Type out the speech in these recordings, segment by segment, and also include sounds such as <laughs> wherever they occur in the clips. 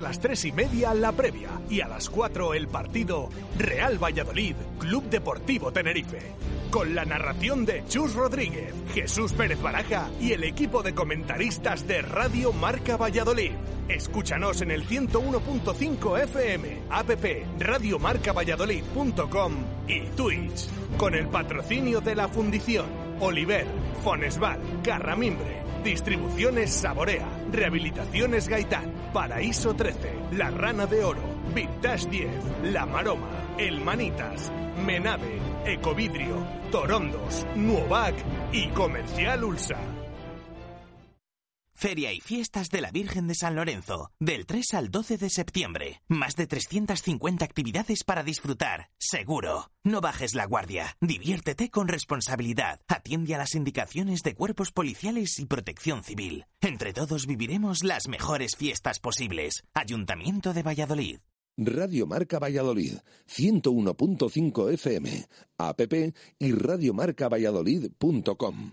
A las tres y media la previa y a las cuatro el partido Real Valladolid, Club Deportivo Tenerife. Con la narración de Chus Rodríguez, Jesús Pérez Baraja y el equipo de comentaristas de Radio Marca Valladolid. Escúchanos en el 101.5 FM, app radiomarcavalladolid.com y Twitch. Con el patrocinio de la Fundición, Oliver, Fonesval, Carramimbre, Distribuciones Saborea, Rehabilitaciones Gaitán, Paraíso 13, La Rana de Oro, Vintage 10, La Maroma, El Manitas, Menave, Ecovidrio, Torondos, Nuovac y Comercial Ulsa. Feria y fiestas de la Virgen de San Lorenzo, del 3 al 12 de septiembre. Más de 350 actividades para disfrutar, seguro. No bajes la guardia, diviértete con responsabilidad, atiende a las indicaciones de cuerpos policiales y protección civil. Entre todos viviremos las mejores fiestas posibles. Ayuntamiento de Valladolid. Radio Marca Valladolid, 101.5 FM, app y radiomarcavalladolid.com.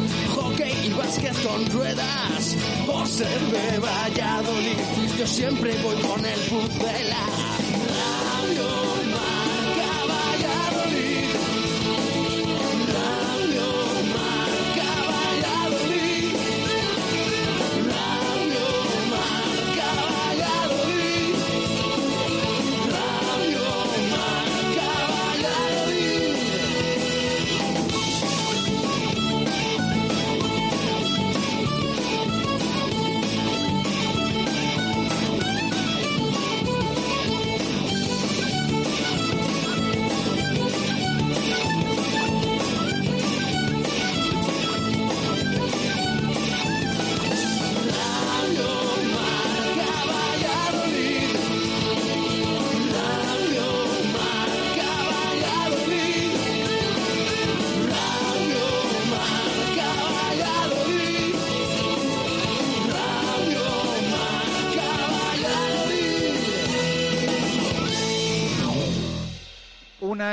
básquet con ruedas. Por ser de Valladolid, yo siempre voy con el pucela.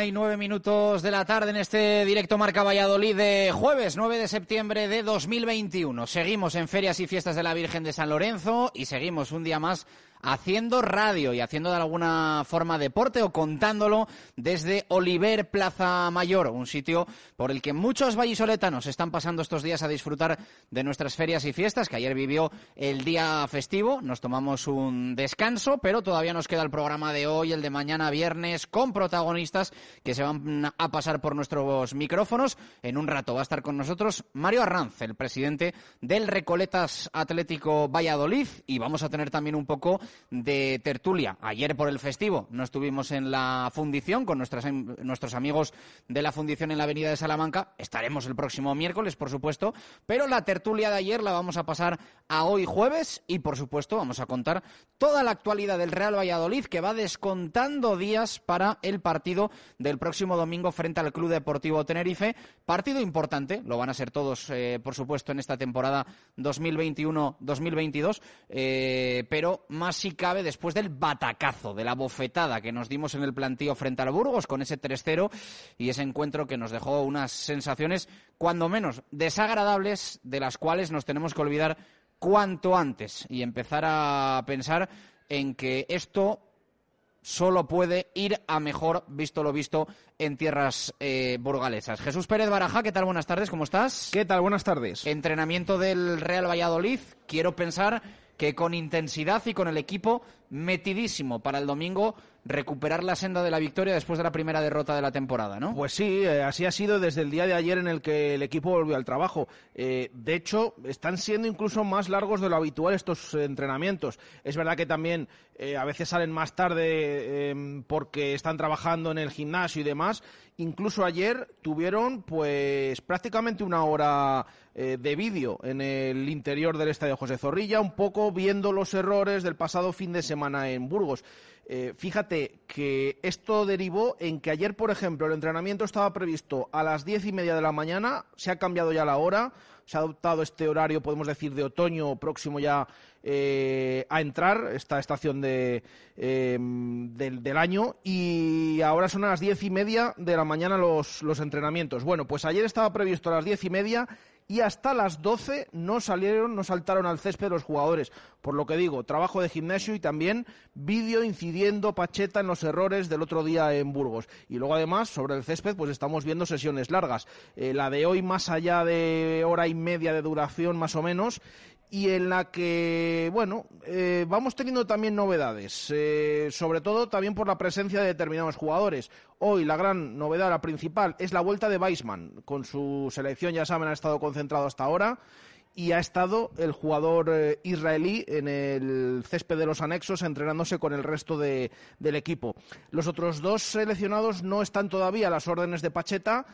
Y nueve minutos de la tarde en este directo Marca Valladolid de jueves 9 de septiembre de 2021. Seguimos en Ferias y Fiestas de la Virgen de San Lorenzo y seguimos un día más haciendo radio y haciendo de alguna forma deporte o contándolo desde Oliver Plaza Mayor, un sitio por el que muchos vallisoletanos están pasando estos días a disfrutar de nuestras ferias y fiestas, que ayer vivió el día festivo, nos tomamos un descanso, pero todavía nos queda el programa de hoy, el de mañana viernes, con protagonistas que se van a pasar por nuestros micrófonos. En un rato va a estar con nosotros Mario Arranz, el presidente del Recoletas Atlético Valladolid, y vamos a tener también un poco de tertulia. Ayer por el festivo no estuvimos en la fundición con nuestros amigos de la fundición en la avenida de Salamanca. Estaremos el próximo miércoles, por supuesto, pero la tertulia de ayer la vamos a pasar a hoy jueves y, por supuesto, vamos a contar toda la actualidad del Real Valladolid que va descontando días para el partido del próximo domingo frente al Club Deportivo Tenerife. Partido importante, lo van a ser todos, eh, por supuesto, en esta temporada 2021-2022, eh, pero más si cabe después del batacazo, de la bofetada que nos dimos en el plantío frente al Burgos con ese 3-0 y ese encuentro que nos dejó unas sensaciones cuando menos desagradables de las cuales nos tenemos que olvidar cuanto antes y empezar a pensar en que esto solo puede ir a mejor, visto lo visto, en tierras eh, burgalesas. Jesús Pérez Baraja, ¿qué tal? Buenas tardes, ¿cómo estás? ¿Qué tal? Buenas tardes. Entrenamiento del Real Valladolid. Quiero pensar que con intensidad y con el equipo metidísimo para el domingo recuperar la senda de la victoria después de la primera derrota de la temporada, ¿no? Pues sí, eh, así ha sido desde el día de ayer en el que el equipo volvió al trabajo. Eh, de hecho, están siendo incluso más largos de lo habitual estos entrenamientos. Es verdad que también eh, a veces salen más tarde em, porque están trabajando en el gimnasio y demás. Incluso ayer tuvieron pues prácticamente una hora de vídeo en el interior del estadio José Zorrilla, un poco viendo los errores del pasado fin de semana en Burgos. Eh, fíjate que esto derivó en que ayer, por ejemplo, el entrenamiento estaba previsto a las diez y media de la mañana, se ha cambiado ya la hora, se ha adoptado este horario, podemos decir, de otoño próximo ya eh, a entrar, esta estación de, em, del, año, y ahora son a las diez y media de la mañana los, los entrenamientos. Bueno, pues ayer estaba previsto a las diez y media y hasta las 12 no salieron, no saltaron al césped los jugadores. Por lo que digo, trabajo de gimnasio y también vídeo incidiendo Pacheta en los errores del otro día en Burgos. Y luego además, sobre el césped, pues estamos viendo sesiones largas. Eh, la de hoy más allá de hora y media de duración más o menos y en la que, bueno, eh, vamos teniendo también novedades, eh, sobre todo también por la presencia de determinados jugadores. Hoy la gran novedad, la principal, es la vuelta de Weisman. Con su selección, ya saben, ha estado concentrado hasta ahora y ha estado el jugador eh, israelí en el césped de los anexos entrenándose con el resto del equipo. Los otros dos seleccionados no están todavía a las órdenes de Pacheta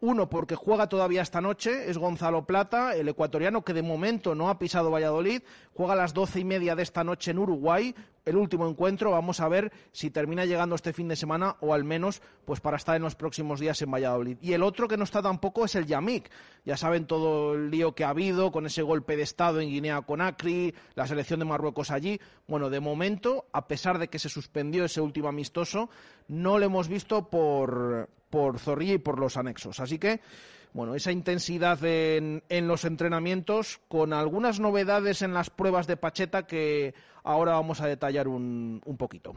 uno, porque juega todavía esta noche, es Gonzalo Plata, el ecuatoriano que de momento no ha pisado Valladolid, juega a las doce y media de esta noche en Uruguay, el último encuentro, vamos a ver si termina llegando este fin de semana o al menos pues para estar en los próximos días en Valladolid. Y el otro que no está tampoco es el Yamik, ya saben todo el lío que ha habido con ese golpe de Estado en Guinea Conakry, la selección de Marruecos allí. Bueno, de momento, a pesar de que se suspendió ese último amistoso, no lo hemos visto por, por Zorrilla y por los anexos. Así que, bueno, esa intensidad en, en, los entrenamientos con algunas novedades en las pruebas de Pacheta que ahora vamos a detallar un, un, poquito.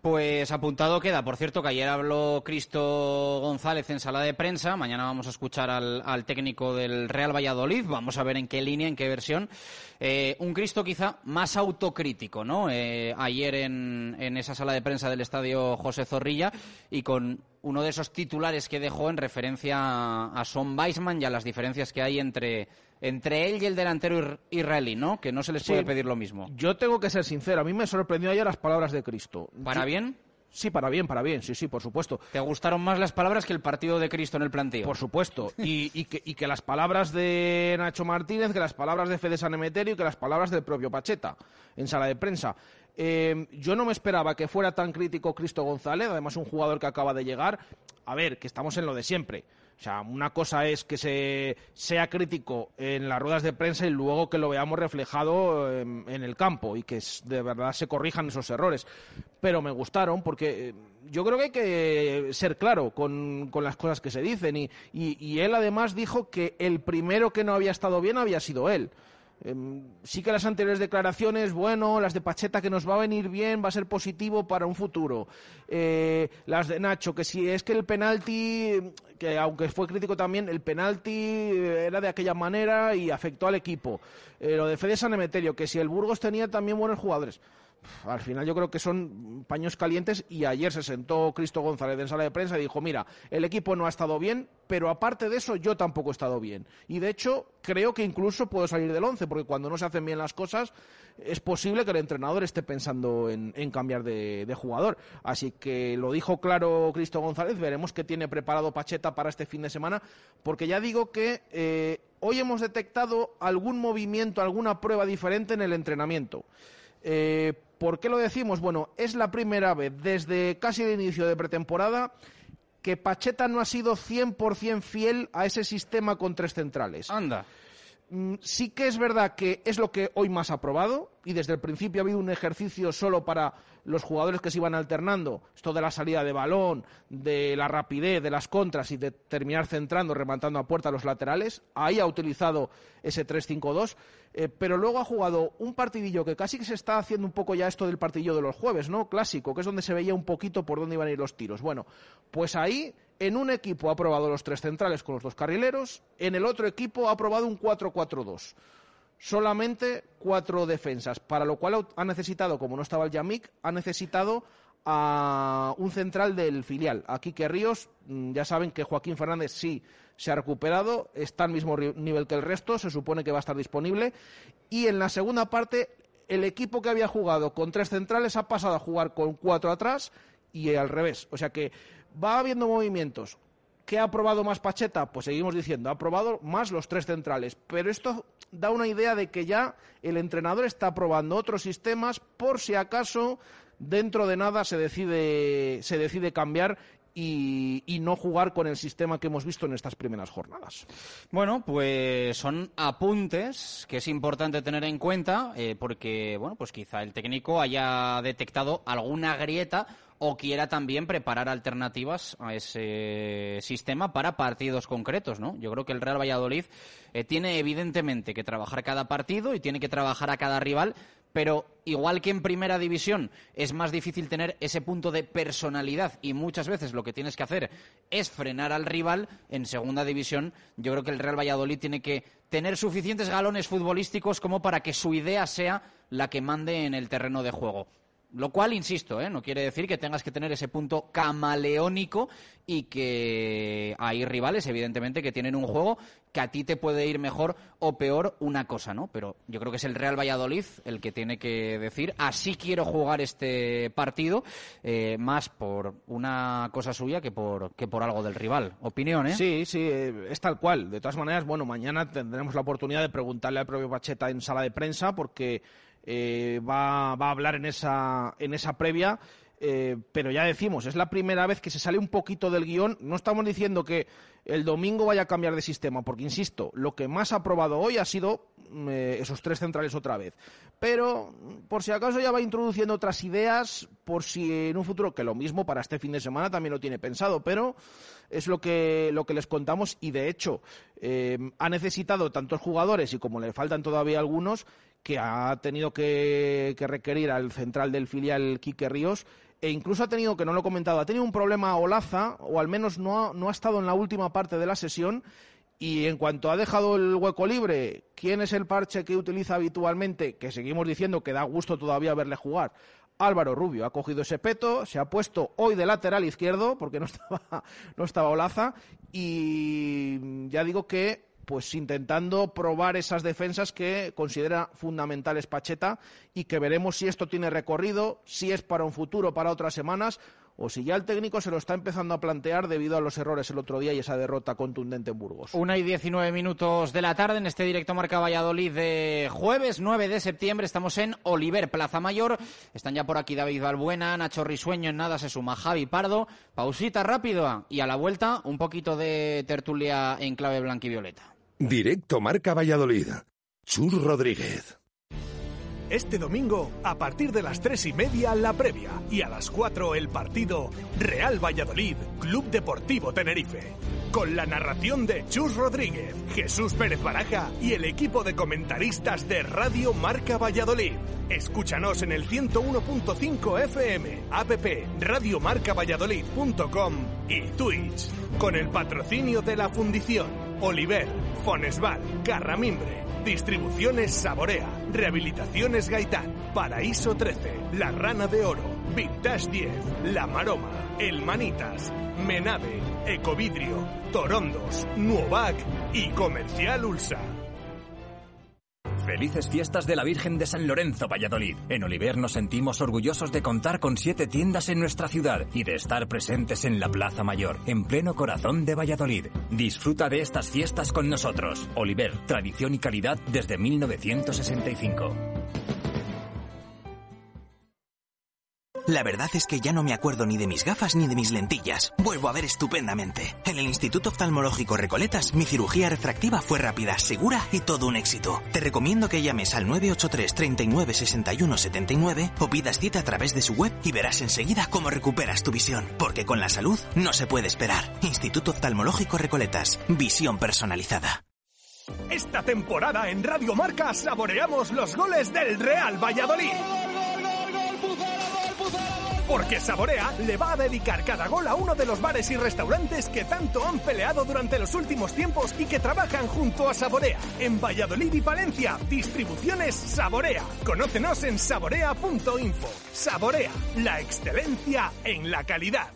Pues apuntado queda, por cierto, que ayer habló Cristo González en sala de prensa, mañana vamos a escuchar al, al técnico del Real Valladolid, vamos a ver en qué línea, en qué versión. Eh, un Cristo quizá más autocrítico, ¿no? Eh, ayer en, en esa sala de prensa del estadio José Zorrilla y con uno de esos titulares que dejó en referencia a, Son Weisman y a las diferencias que hay entre entre él y el delantero israelí, ¿no? Que no se les puede pedir lo mismo. Yo tengo que ser sincero, a mí me sorprendió ayer las palabras de Cristo. ¿Para bien? Sí, para bien, para bien, sí, sí, por supuesto. ¿Te gustaron más las palabras que el partido de Cristo en el planteo? Por supuesto. Y, que, las palabras de Nacho Martínez, que las palabras de Fede Sanemeterio y que las palabras del propio Pacheta en sala de prensa. Eh, yo no me esperaba que fuera tan crítico Cristo González, además un jugador que acaba de llegar. A ver, que estamos en lo de siempre. O sea, una cosa es que se sea crítico en las ruedas de prensa y luego que lo veamos reflejado en, en el campo y que de verdad se corrijan esos errores. Pero me gustaron porque eh, yo creo que hay que ser claro con, con las cosas que se dicen. Y él además dijo que el primero que no había estado bien había sido él. Em, sí que las anteriores declaraciones, bueno, las de Pacheta que nos va a venir bien, va a ser positivo para un futuro. Eh, las de Nacho, que si es que el penalti, que aunque fue crítico también, el penalti era de aquella manera y afectó al equipo. Eh, lo de Fede San Emeterio, que si el Burgos tenía también buenos jugadores al final yo creo que son paños calientes y ayer se sentó Cristo González en sala de prensa y dijo, mira, el equipo no ha estado bien, pero aparte de eso yo tampoco he estado bien. Y de hecho creo que incluso puedo salir del once, porque cuando no se hacen bien las cosas es posible que el entrenador esté pensando en, cambiar de, jugador. Así que lo dijo claro Cristo González, veremos qué tiene preparado Pacheta para este fin de semana, porque ya digo que eh, hoy hemos detectado algún movimiento, alguna prueba diferente en el entrenamiento. Eh, ¿Por qué lo decimos? Bueno, es la primera vez desde casi el inicio de pretemporada que Pacheta no ha sido 100% fiel a ese sistema con tres centrales. Anda. Mm, sí que es verdad que es lo que hoy más ha probado y desde el principio ha habido un ejercicio solo para los jugadores que se iban alternando, esto de la salida de balón, de la rapidez, de las contras y de terminar centrando, rematando a puerta los laterales. Ahí ha utilizado ese 3-5-2, eh, pero luego ha jugado un partidillo que casi que se está haciendo un poco ya esto del partidillo de los jueves, ¿no? Clásico, que es donde se veía un poquito por dónde iban a ir los tiros. Bueno, pues ahí en un equipo ha probado los tres centrales con los dos carrileros, en el otro equipo ha probado un 4-4-2 solamente cuatro defensas, para lo cual ha necesitado, como no estaba el Yamik, ha necesitado a un central del filial. Aquí que Ríos, mm, ya saben que Joaquín Fernández sí se ha recuperado, está al mismo nivel que el resto, se supone que va a estar disponible. Y en la segunda parte, el equipo que había jugado con tres centrales ha pasado a jugar con cuatro atrás y al revés. O sea que va habiendo movimientos. ¿Qué ha probado más Pacheta? Pues seguimos diciendo, ha probado más los tres centrales. Pero esto da una idea de que ya el entrenador está probando otros sistemas por si acaso dentro de nada se decide, se decide cambiar y, no jugar con el sistema que hemos visto en estas primeras jornadas. Bueno, pues son apuntes que es importante tener en cuenta eh, porque, bueno, pues quizá el técnico haya detectado alguna grieta o quiera también preparar alternativas a ese sistema para partidos concretos, ¿no? Yo creo que el Real Valladolid eh, tiene evidentemente que trabajar cada partido y tiene que trabajar a cada rival, pero igual que en primera división es más difícil tener ese punto de personalidad y muchas veces lo que tienes que hacer es frenar al rival, en segunda división yo creo que el Real Valladolid tiene que tener suficientes galones futbolísticos como para que su idea sea la que mande en el terreno de juego. Lo cual, insisto, ¿eh? no quiere decir que tengas que tener ese punto camaleónico y que hay rivales, evidentemente, que tienen un juego que a ti te puede ir mejor o peor una cosa, ¿no? Pero yo creo que es el Real Valladolid el que tiene que decir, así quiero jugar este partido, eh, más por una cosa suya que por, que por algo del rival. Opinión, ¿eh? Sí, sí, eh, es tal cual. De todas maneras, bueno, mañana tendremos la oportunidad de preguntarle al propio Pacheta en sala de prensa porque eh, va, a hablar en esa, en esa previa. Eh, pero ya decimos, es la primera vez que se sale un poquito del guion. No estamos diciendo que el domingo vaya a cambiar de sistema, porque insisto, lo que más ha probado hoy ha sido mm, eh, esos tres centrales otra vez. Pero por si acaso ya va introduciendo otras ideas, por si en un futuro, que lo mismo para este fin de semana también lo tiene pensado, pero es lo que, lo que les contamos y de hecho ha necesitado tantos jugadores y como le faltan todavía algunos, que ha tenido que, requerir al central del filial Quique Ríos e incluso ha tenido, que no lo he comentado, ha tenido un problema Olaza, o al menos no ha, no ha estado en la última parte de la sesión, y en cuanto ha dejado el hueco libre, ¿quién es el parche que utiliza habitualmente? Que seguimos diciendo que da gusto todavía verle jugar. Álvaro Rubio ha cogido ese peto, se ha puesto hoy de lateral izquierdo, porque no <laughs> estaba, no estaba Olaza, y ya digo que pues intentando probar esas defensas que considera fundamentales Pacheta y que veremos si esto tiene recorrido, si es para un futuro, para otras semanas o si ya el técnico se lo está empezando a plantear debido a los errores el otro día y esa derrota contundente en Burgos. Una y diecinueve minutos de la tarde en este directo Marca Valladolid de jueves 9 de septiembre. Estamos en Oliver, Plaza Mayor. Están ya por aquí David Balbuena, Nacho Risueño, en nada se suma Javi Pardo. Pausita rápido y a la vuelta un poquito de tertulia en clave blanquivioleta. Directo Marca Valladolid. Chur Rodríguez. Este domingo, a partir de las tres y media, la previa. Y a las cuatro, el partido Real Valladolid, Club Deportivo Tenerife. Con la narración de Chus Rodríguez, Jesús Pérez Baraja y el equipo de comentaristas de Radio Marca Valladolid. Escúchanos en el 101.5 FM, app radiomarcavalladolid.com y Twitch. Con el patrocinio de la Fundición, Oliver, Fonesval, Carramimbre. Distribuciones Saborea, Rehabilitaciones Gaitán, Paraíso 13, La Rana de Oro, Vintage 10, La Maroma, El Manitas, Menave, Ecovidrio, Torondos, Nuovac y Comercial Ulsa. Felices fiestas de la Virgen de San Lorenzo, Valladolid. En Oliver nos sentimos orgullosos de contar con siete tiendas en nuestra ciudad y de estar presentes en la Plaza Mayor, en pleno corazón de Valladolid. Disfruta de estas fiestas con nosotros. Oliver, tradición y calidad desde 1965. La verdad es que ya no me acuerdo ni de mis gafas ni de mis lentillas. Vuelvo a ver estupendamente. En el Instituto Oftalmológico Recoletas, mi cirugía refractiva fue rápida, segura y todo un éxito. Te recomiendo que llames al 983 39 61 79 o pidas cita a través de su web y verás enseguida cómo recuperas tu visión. Porque con la salud no se puede esperar. Instituto Oftalmológico Recoletas. Visión personalizada. Esta temporada en Radio Marca saboreamos los goles del Real Valladolid. Porque Saborea le va a dedicar cada gol a uno de los bares y restaurantes que tanto han peleado durante los últimos tiempos y que trabajan junto a Saborea. En Valladolid y Palencia, distribuciones Saborea. Conócenos en saborea.info. Saborea, la excelencia en la calidad.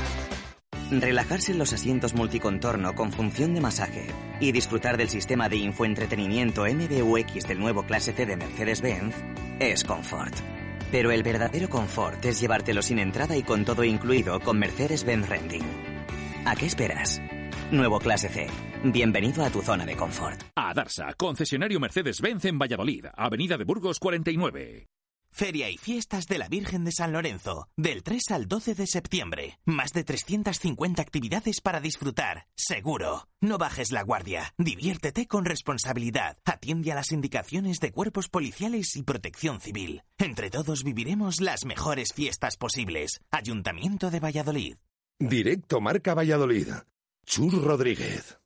Relajarse en los asientos multicontorno con función de masaje y disfrutar del sistema de infoentretenimiento MBUX del nuevo Clase C de Mercedes-Benz es confort. Pero el verdadero confort es llevártelo sin entrada y con todo incluido con Mercedes-Benz Renting. ¿A qué esperas? Nuevo Clase C. Bienvenido a tu zona de confort. A Darsa, concesionario Mercedes-Benz en Valladolid, Avenida de Burgos 49. Feria y fiestas de la Virgen de San Lorenzo, del 3 al 12 de septiembre. Más de 350 actividades para disfrutar, seguro. No bajes la guardia, diviértete con responsabilidad, atiende a las indicaciones de cuerpos policiales y protección civil. Entre todos viviremos las mejores fiestas posibles. Ayuntamiento de Valladolid. Directo Marca Valladolid. Chur Rodríguez.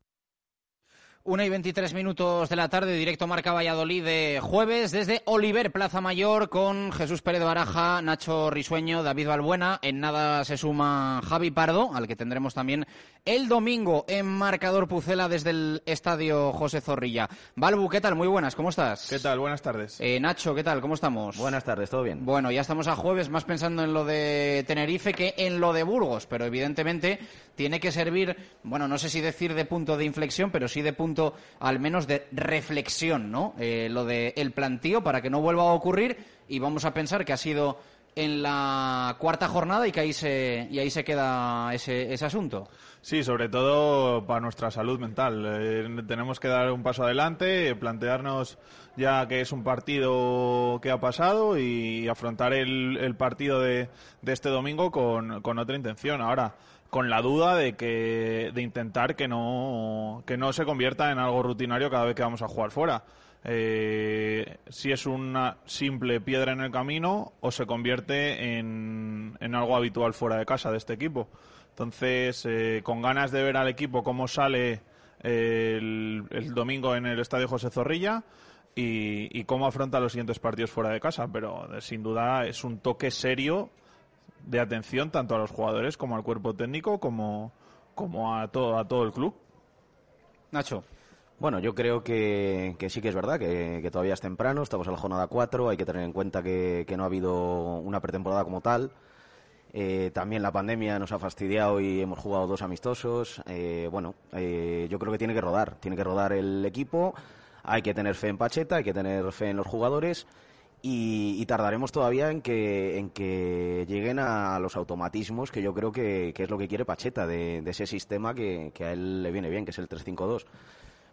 Una y 23 minutos de la tarde, directo Marca Valladolid de jueves desde Oliver, Plaza Mayor, con Jesús Pérez Baraja, Nacho Risueño, David Balbuena. En nada se suma Javi Pardo, al que tendremos también el domingo en Marcador Pucela desde el Estadio José Zorrilla. Balbu, ¿qué tal? Muy buenas, ¿cómo estás? ¿Qué tal? Buenas tardes. Eh, Nacho, ¿qué tal? ¿Cómo estamos? Buenas tardes, ¿todo bien? Bueno, ya estamos a jueves, más pensando en lo de Tenerife que en lo de Burgos, pero evidentemente tiene que servir, bueno, no sé si decir de punto de inflexión, pero sí de punto al menos de reflexión, ¿no? Eh, lo del el plantío para que no vuelva a ocurrir y vamos a pensar que ha sido en la cuarta jornada y que ahí se, y ahí se queda ese, ese asunto. Sí, sobre todo para nuestra salud mental. Eh, tenemos que dar un paso adelante, plantearnos ya que es un partido que ha pasado y afrontar el, el partido de, de, este domingo con, otra intención. Ahora, con la duda de que de intentar que no que no se convierta en algo rutinario cada vez que vamos a jugar fuera. Eh, si es una simple piedra en el camino o se convierte en, en algo habitual fuera de casa de este equipo. Entonces, eh, con ganas de ver al equipo cómo sale eh, el, el, domingo en el Estadio José Zorrilla y, y, cómo afronta los siguientes partidos fuera de casa. Pero sin duda es un toque serio de atención tanto a los jugadores como al cuerpo técnico como, como a, todo, a todo el club. Nacho. Bueno, yo creo que, que sí que es verdad, que, que, todavía es temprano, estamos en la jornada 4, hay que tener en cuenta que, que no ha habido una pretemporada como tal. Eh, también la pandemia nos ha fastidiado y hemos jugado dos amistosos. Eh, bueno, eh, yo creo que tiene que rodar, tiene que rodar el equipo. Hay que tener fe en Pacheta, hay que tener fe en los jugadores y, y tardaremos todavía en que, en que lleguen a los automatismos que yo creo que, es lo que quiere Pacheta de, ese sistema que, a él le viene bien, que es el 3-5-2.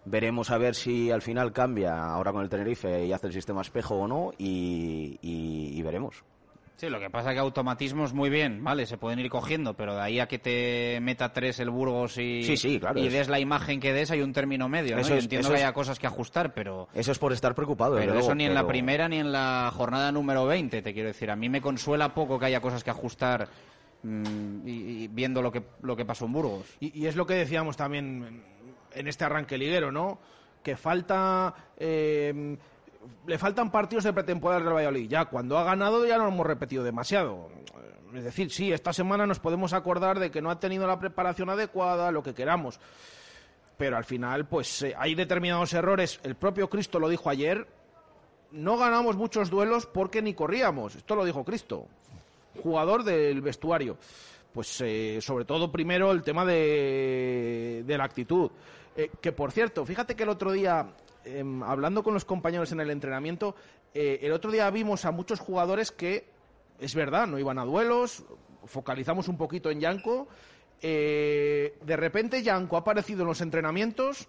Veremos a ver si al final cambia ahora con el Tenerife y hace el sistema espejo o no y veremos. Sí, lo que pasa es que automatismos muy bien, vale, se pueden ir cogiendo, pero de ahí a que te meta tres el Burgos y, sí, sí, claro, y es... des la imagen que des, hay un término medio, ¿no? Eso Yo es, entiendo eso que es... haya cosas que ajustar, pero... Eso es por estar preocupado. Pero luego, eso ni en la primera ni en la jornada número 20, te quiero decir. A mí me consuela poco que haya cosas que ajustar mmm, y, y, viendo lo que, lo que pasó en Burgos. Y, y es lo que decíamos también en este arranque liguero, ¿no? Que falta... Eh, le faltan partidos de pretemporada del Valladolid. Ya cuando ha ganado ya no hemos repetido demasiado. Es decir, sí, esta semana nos podemos acordar de que no ha tenido la preparación adecuada, lo que queramos. Pero al final, pues eh, hay determinados errores. El propio Cristo lo dijo ayer. No ganamos muchos duelos porque ni corríamos. Esto lo dijo Cristo, jugador del vestuario. Pues eh, sobre todo primero el tema de, de la actitud. Eh, que por cierto, fíjate que el otro día eh, hablando con los compañeros en el entrenamiento, eh, el otro día vimos a muchos jugadores que, es verdad, no iban a duelos, focalizamos un poquito en Yanko. Eh, de repente Yanko ha aparecido en los entrenamientos.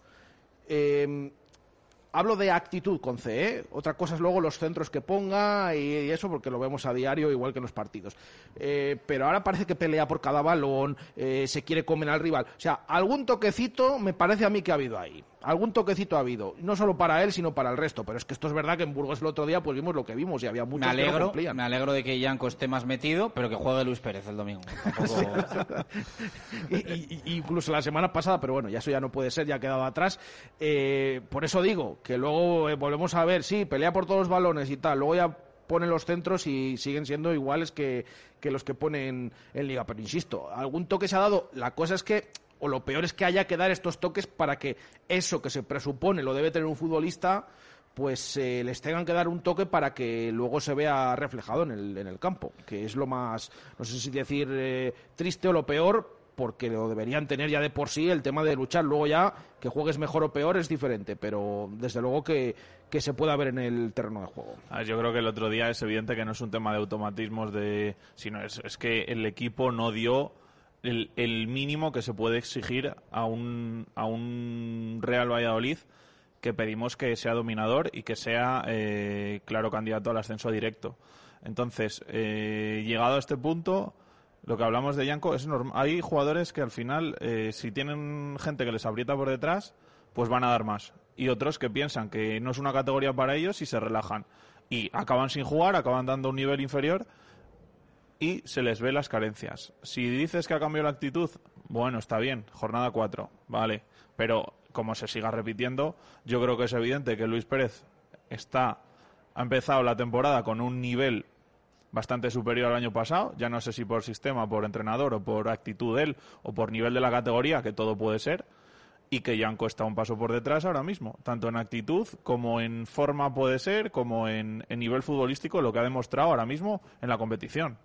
hablo de actitud con C, ¿eh? otra cosa es luego los centros que ponga y, y, eso porque lo vemos a diario igual que en los partidos. Pero ahora parece que pelea por cada balón, se quiere comer al rival. O sea, algún toquecito me parece a mí que ha habido ahí. Algún toquecito ha habido, no solo para él, sino para el resto. Pero es que esto es verdad que en Burgos el otro día pues vimos lo que vimos y había muchos me alegro, que no cumplían. Me alegro de que Yanko esté más metido, pero que juegue Luis Pérez el domingo. Tampoco... <laughs> y, y, incluso la semana pasada, pero bueno, ya eso ya no puede ser, ya ha quedado atrás. Eh, por eso digo que luego eh, volvemos a ver, sí, pelea por todos los balones y tal, luego ya ponen los centros y siguen siendo iguales que, que los que ponen en Liga. Pero insisto, algún toque se ha dado. La cosa es que o lo peor es que haya que dar estos toques para que eso que se presupone lo debe tener un futbolista, pues eh, les tengan que dar un toque para que luego se vea reflejado en el, en el campo, que es lo más, no sé si decir eh, triste o lo peor, porque lo deberían tener ya de por sí el tema de luchar. Luego ya que juegues mejor o peor es diferente, pero desde luego que, que se pueda ver en el terreno de juego. Yo creo que el otro día es evidente que no es un tema de automatismos, de, sino es, es que el equipo no dio el, el, mínimo que se puede exigir a un, a un Real Valladolid que pedimos que sea dominador y que sea eh, claro candidato al ascenso directo. Entonces, eh, llegado a este punto, lo que hablamos de Yanko es normal. Hay jugadores que al final, eh, si tienen gente que les aprieta por detrás, pues van a dar más. Y otros que piensan que no es una categoría para ellos y se relajan. Y acaban sin jugar, acaban dando un nivel inferior y se les ve las carencias. Si dices que ha cambiado la actitud, bueno, está bien, jornada 4, vale, pero como se siga repitiendo, yo creo que es evidente que Luis Pérez está ha empezado la temporada con un nivel bastante superior al año pasado, ya no sé si por sistema, por entrenador o por actitud de él o por nivel de la categoría, que todo puede ser, y que Yanko está un paso por detrás ahora mismo, tanto en actitud como en forma puede ser, como en, en nivel futbolístico, lo que ha demostrado ahora mismo en la competición.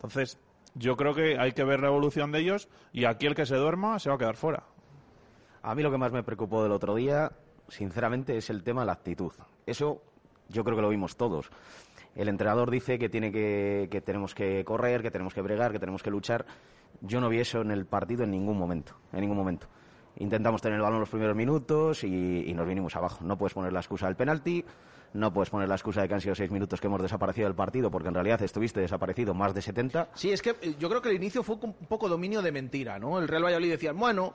Entonces, yo creo que hay que ver la evolución de ellos y aquí el que se duerma se va a quedar fuera. A mí lo que más me preocupó del otro día, sinceramente, es el tema de la actitud. Eso yo creo que lo vimos todos. el entrenador dice que, tiene que, que tenemos que correr, que tenemos que bregar, que tenemos que luchar. Yo no vi eso en el partido en ningún momento, en ningún momento. Intentamos tener el balón los primeros minutos y, y nos vinimos abajo. No puedes poner la excusa del penalti, no puedes poner la excusa de que han sido seis minutos que hemos desaparecido del partido, porque en realidad estuviste desaparecido más de 70. Sí, es que eh, yo creo que el inicio fue un poco dominio de mentira, ¿no? El Real Valladolid decía, bueno,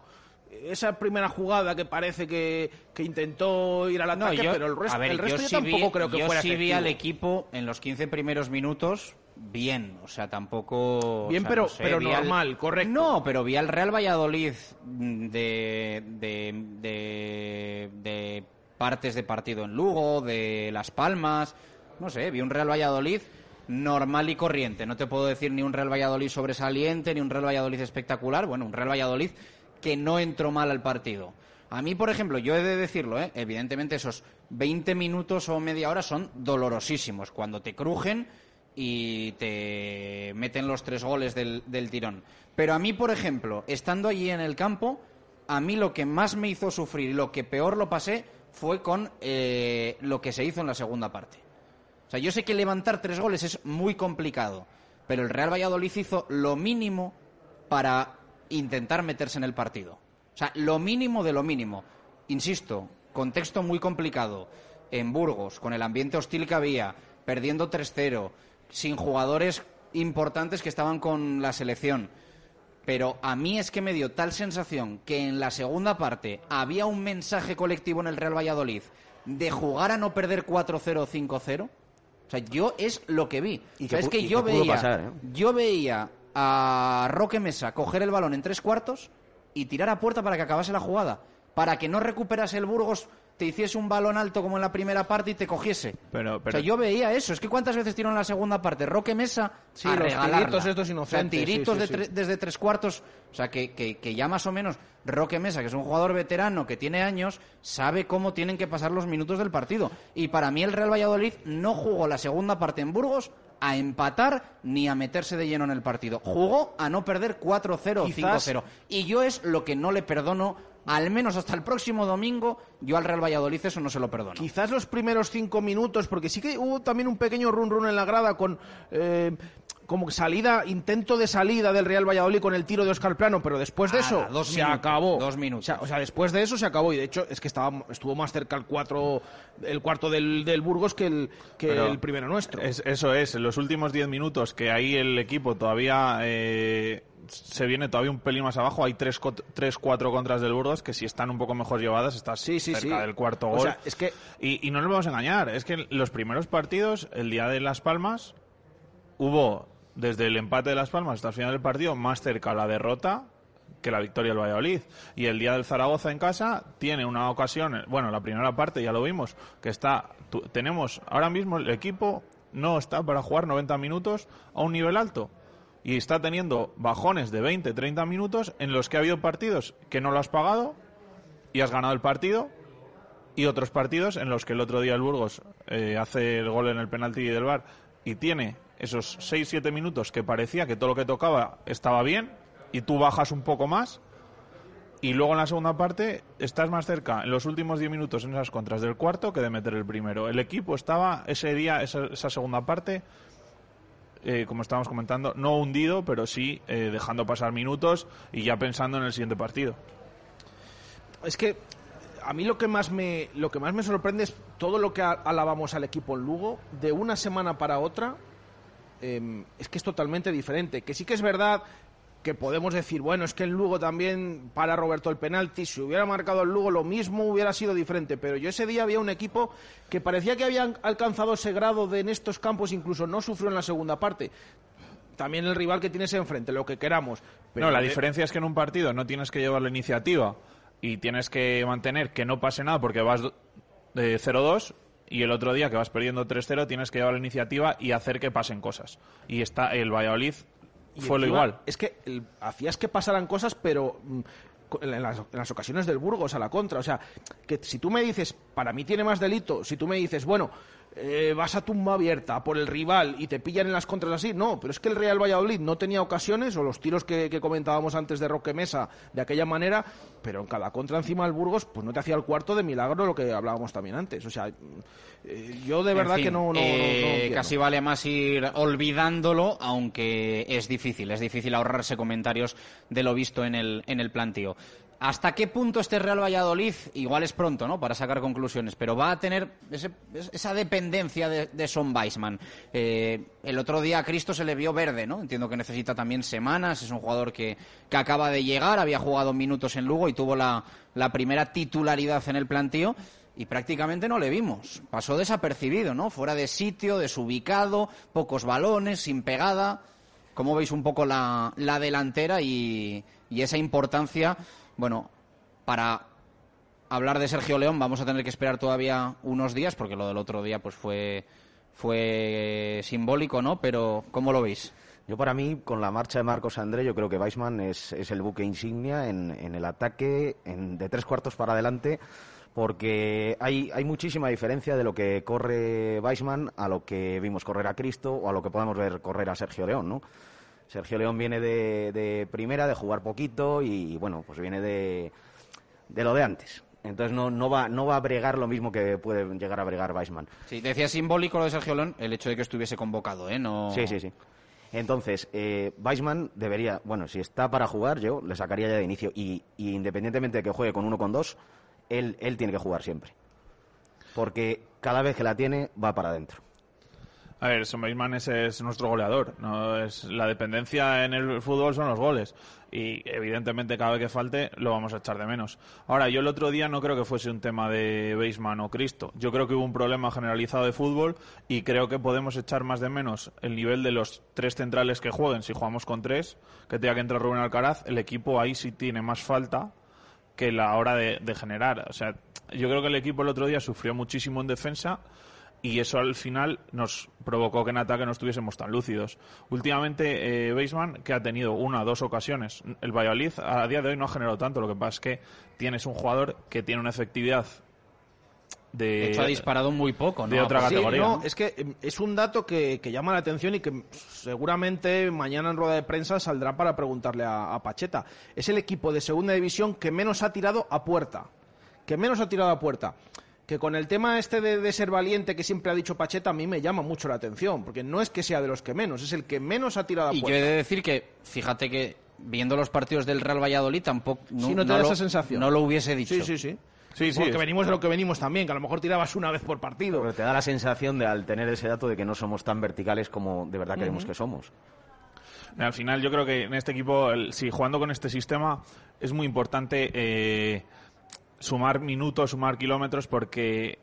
esa primera jugada que parece que, que intentó ir al ataque, yo- pero el resto, a ver, el resto yo yo, sí vi- tampoco creo que yo fuera sí vi al equipo en los 15 primeros minutos bien, o sea, tampoco... Bien, o sea, pero- no sé, pero vi al- normal, correcto. No, pero vi al Real Valladolid de, de, de, de partes de partido en Lugo, de Las Palmas, no sé, vi un Real Valladolid normal y corriente. No te puedo decir ni un Real Valladolid sobresaliente, ni un Real Valladolid espectacular. Bueno, un Real Valladolid que no entró mal al partido. A mí, por ejemplo, yo he de decirlo, ¿eh? evidentemente esos 20 minutos o media hora son dolorosísimos cuando te crujen y te meten los tres goles del, del tirón. Pero a mí, por ejemplo, estando allí en el campo, a mí lo que más me hizo sufrir y lo que peor lo pasé fue con eh, lo que se hizo en la segunda parte. O sea, yo sé que levantar tres goles es muy complicado, pero el Real Valladolid hizo lo mínimo para intentar meterse en el partido. O sea, lo mínimo de lo mínimo. Insisto, contexto muy complicado. En Burgos, con el ambiente hostil que había, perdiendo 3-0, sin jugadores importantes que estaban con la selección. Pero a mí es que me dio tal sensación que en la segunda parte había un mensaje colectivo en el Real Valladolid de jugar a no perder 4-0 o 5-0. O sea, yo es lo que vi. Y O sea, que es que y yo que veía, pasar, ¿eh? yo veía a Roque Mesa coger el balón en tres cuartos y tirar a puerta para que acabase la jugada. Para que no recuperase el Burgos, te hiciese un balón alto como en la primera parte y te cogiese. Pero, O pero sea, yo veía eso. Es que cuántas veces tiró en la segunda parte Roque Mesa Sí, a los tiritos estos O sea, inocentes, sí, tiritos sí, de tre- desde tres cuartos. O sea, que, que, que ya más o menos Roque Mesa, que es un jugador veterano que tiene años, sabe cómo tienen que pasar los minutos del partido. Y para mí el Real Valladolid no jugó la segunda parte en Burgos a empatar ni a meterse de lleno en el partido. Jugó a no perder 4-0 o Quizás- 5-0. Y yo es lo que no le perdono, al menos hasta el próximo domingo, yo al Real Valladolid eso no se lo perdono. Quizás los primeros cinco minutos, porque sí que hubo también un pequeño run run en la grada con eh, como salida, intento de salida del Real Valladolid con el tiro de Oscar Plano, pero después de eso Nada, dos se minutos, acabó. dos minutos. O sea, o sea, después de eso se acabó y de hecho es que estaba, estuvo más cerca el cuatro, el cuarto del, del Burgos que el que Pero el primero nuestro. Es- eso es, en los últimos 10 minutos que ahí el equipo todavía eh, se viene todavía un pelín más abajo, hay 3-4 contras del Burgos que si están un poco mejor llevadas estás sí, cerca sí. del cuarto O gol. sea, es que y, y no nos vamos a engañar, es que los primeros partidos, el día de Las Palmas, hubo desde el empate de Las Palmas hasta el final del partido más cerca la derrota que la victoria del Valladolid. Y el día del Zaragoza en casa tiene una ocasión, bueno, la primera parte ya lo vimos, que está, tenemos ahora mismo el equipo no está para jugar 90 minutos a un nivel alto. Y está teniendo bajones de 20, 30 minutos en los que ha habido partidos que no lo has pagado y has ganado el partido y otros partidos en los que el otro día el Burgos eh, hace el gol en el penalti del bar y tiene esos 6-7 minutos que parecía que todo lo que tocaba estaba bien y tú bajas un poco más y luego en la segunda parte estás más cerca en los últimos 10 minutos en esas contras del cuarto que de meter el primero. El equipo estaba ese día, esa, esa segunda parte, eh, como estábamos comentando, no hundido, pero sí eh, dejando pasar minutos y ya pensando en el siguiente partido. es que a mí lo que más me lo que más me sorprende es todo lo que alabamos al equipo en Lugo de una semana para otra eh, es que es totalmente diferente que sí que es verdad que podemos decir bueno es que el Lugo también para Roberto el penalti si hubiera marcado el Lugo lo mismo hubiera sido diferente pero yo ese día había un equipo que parecía que habían alcanzado ese grado de en estos campos incluso no sufrió en la segunda parte también el rival que tienes enfrente lo que queramos pero no, la diferencia es que en un partido no tienes que llevar la iniciativa y tienes que mantener que no pase nada porque vas de 0-2 y el otro día que vas perdiendo 3-0 tienes que llevar la iniciativa y hacer que pasen cosas. Y está el Valladolid Y fue lo igual. Es que el- hacías que pasaran cosas, pero mm, en las, en las ocasiones del Burgos a la contra. O sea, que si tú me dices, para mí tiene más delito, si tú me dices, bueno, eh, vas a tumba abierta por el rival y te pillan en las contras así. No, pero es que el Real Valladolid no tenía ocasiones, o los tiros que, que comentábamos antes de Roque Mesa, de aquella manera, pero en cada contra encima del Burgos, pues no te hacía el cuarto de milagro lo que hablábamos también antes. O sea, eh, yo de En verdad fin, que no, no, no- no eh, entiendo. casi vale más ir olvidándolo, aunque es difícil, es difícil ahorrarse comentarios de lo visto en el, en el plantío. ¿Hasta qué punto este Real Valladolid, igual es pronto, ¿no? Para sacar conclusiones, pero va a tener ese- esa dependencia de, Son Weisman. Eh, el otro día a Cristo se le vio verde, ¿no? Entiendo que necesita también semanas. Es un jugador que, que acaba de llegar, había jugado minutos en Lugo y tuvo la, la primera titularidad en el plantío y prácticamente no le vimos. Pasó desapercibido, ¿no? Fuera de sitio, desubicado, pocos balones, sin pegada. ¿Cómo veis un poco la, la delantera y, y esa importancia? Bueno, para hablar de Sergio León vamos a tener que esperar todavía unos días porque lo del otro día pues fue fue simbólico, ¿no? Pero ¿cómo lo veis? Yo para mí, con la marcha de Marcos André, yo creo que Weisman es, es el buque insignia en, en el ataque en- de tres cuartos para adelante, porque hay, hay muchísima diferencia de lo que corre Weisman a lo que vimos correr a Cristo o a lo que podemos ver correr a Sergio León, ¿no? Sergio León viene de, de primera, de jugar poquito y, bueno, pues viene de, de lo de antes. Entonces no, no, va, no va a bregar lo mismo que puede llegar a bregar Weisman. Sí, decía simbólico lo de Sergio León el hecho de que estuviese convocado, ¿eh? No... Sí, sí, sí. Entonces, eh, Weisman debería, bueno, si está para jugar, yo le sacaría ya de inicio. Y, y independientemente de que juegue con uno o con dos, él, él tiene que jugar siempre. Porque cada vez que la tiene, va para adentro. A ver, Son es, es nuestro goleador. No es la dependencia en el fútbol son los goles y evidentemente cada vez que falte lo vamos a echar de menos. Ahora, yo el otro día no creo que fuese un tema de Beisman o Cristo. Yo creo que hubo un problema generalizado de fútbol y creo que podemos echar más de menos el nivel de los tres centrales que jueguen. Si jugamos con tres, que tenga que entrar Rubén Alcaraz, el equipo ahí sí tiene más falta que la hora de, de generar. O sea, yo creo que el equipo el otro día sufrió muchísimo en defensa y eso al final nos provocó que en ataque no estuviésemos tan lúcidos. Últimamente, eh, Beisman, que ha tenido una o dos ocasiones, el Valladolid a día de hoy no ha generado tanto, lo que pasa es que tienes un jugador que tiene una efectividad de... De hecho, ha disparado muy poco, ¿no? De otra categoría. es que em, es un dato que, que llama la atención y que seguramente mañana en rueda de prensa saldrá para preguntarle a, a Pacheta. Es el equipo de segunda división que menos ha tirado a puerta. Que menos ha tirado a puerta. Que con el tema este de, de ser valiente que siempre ha dicho Pacheta, a mí me llama mucho la atención. Porque no es que sea de los que menos, es el que menos ha tirado a Y yo puerta. he de decir que, fíjate que viendo los partidos del Real Valladolid tampoco no, Sí, no te da lo, esa sensación. no lo hubiese dicho. Sí, sí, sí. Sí, sí, Porque es- venimos de lo que venimos también, que a lo mejor tirabas una vez por partido. Pero te da la sensación de, al tener ese dato, de que no somos tan verticales como de verdad creemos que somos. Al final yo creo que en este equipo, el- si jugando con este sistema, es muy importante eh, sumar minutos, sumar kilómetros, porque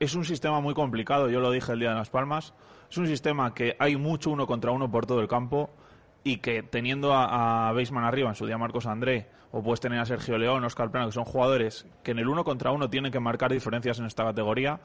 es un sistema muy complicado, yo lo dije el día de Las Palmas, es un sistema que hay mucho uno contra uno por todo el campo y que teniendo a, a Beisman arriba, en su día Marcos André, o puedes tener a Sergio León, Oscar Plano, que son jugadores que en el uno contra uno tienen que marcar diferencias en esta categoría,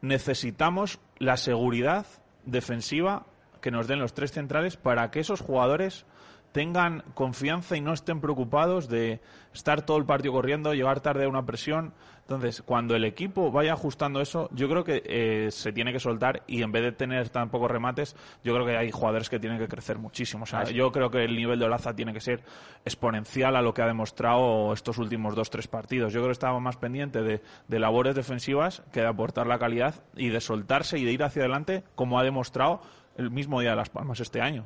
necesitamos la seguridad defensiva que nos den los tres centrales para que esos jugadores tengan confianza y no estén preocupados de estar todo el partido corriendo, llegar tarde a una presión. Entonces, cuando el equipo vaya ajustando eso, yo creo que eh, se tiene que soltar y en vez de tener tan pocos remates, yo creo que hay jugadores que tienen que crecer muchísimo. O sea, Ah, yo creo que el nivel de Olaza tiene que ser exponencial a lo que ha demostrado estos últimos dos, tres partidos. Yo creo que estaba más pendiente de, de labores defensivas que de aportar la calidad y de soltarse y de ir hacia adelante, como ha demostrado el mismo día de Las Palmas este año.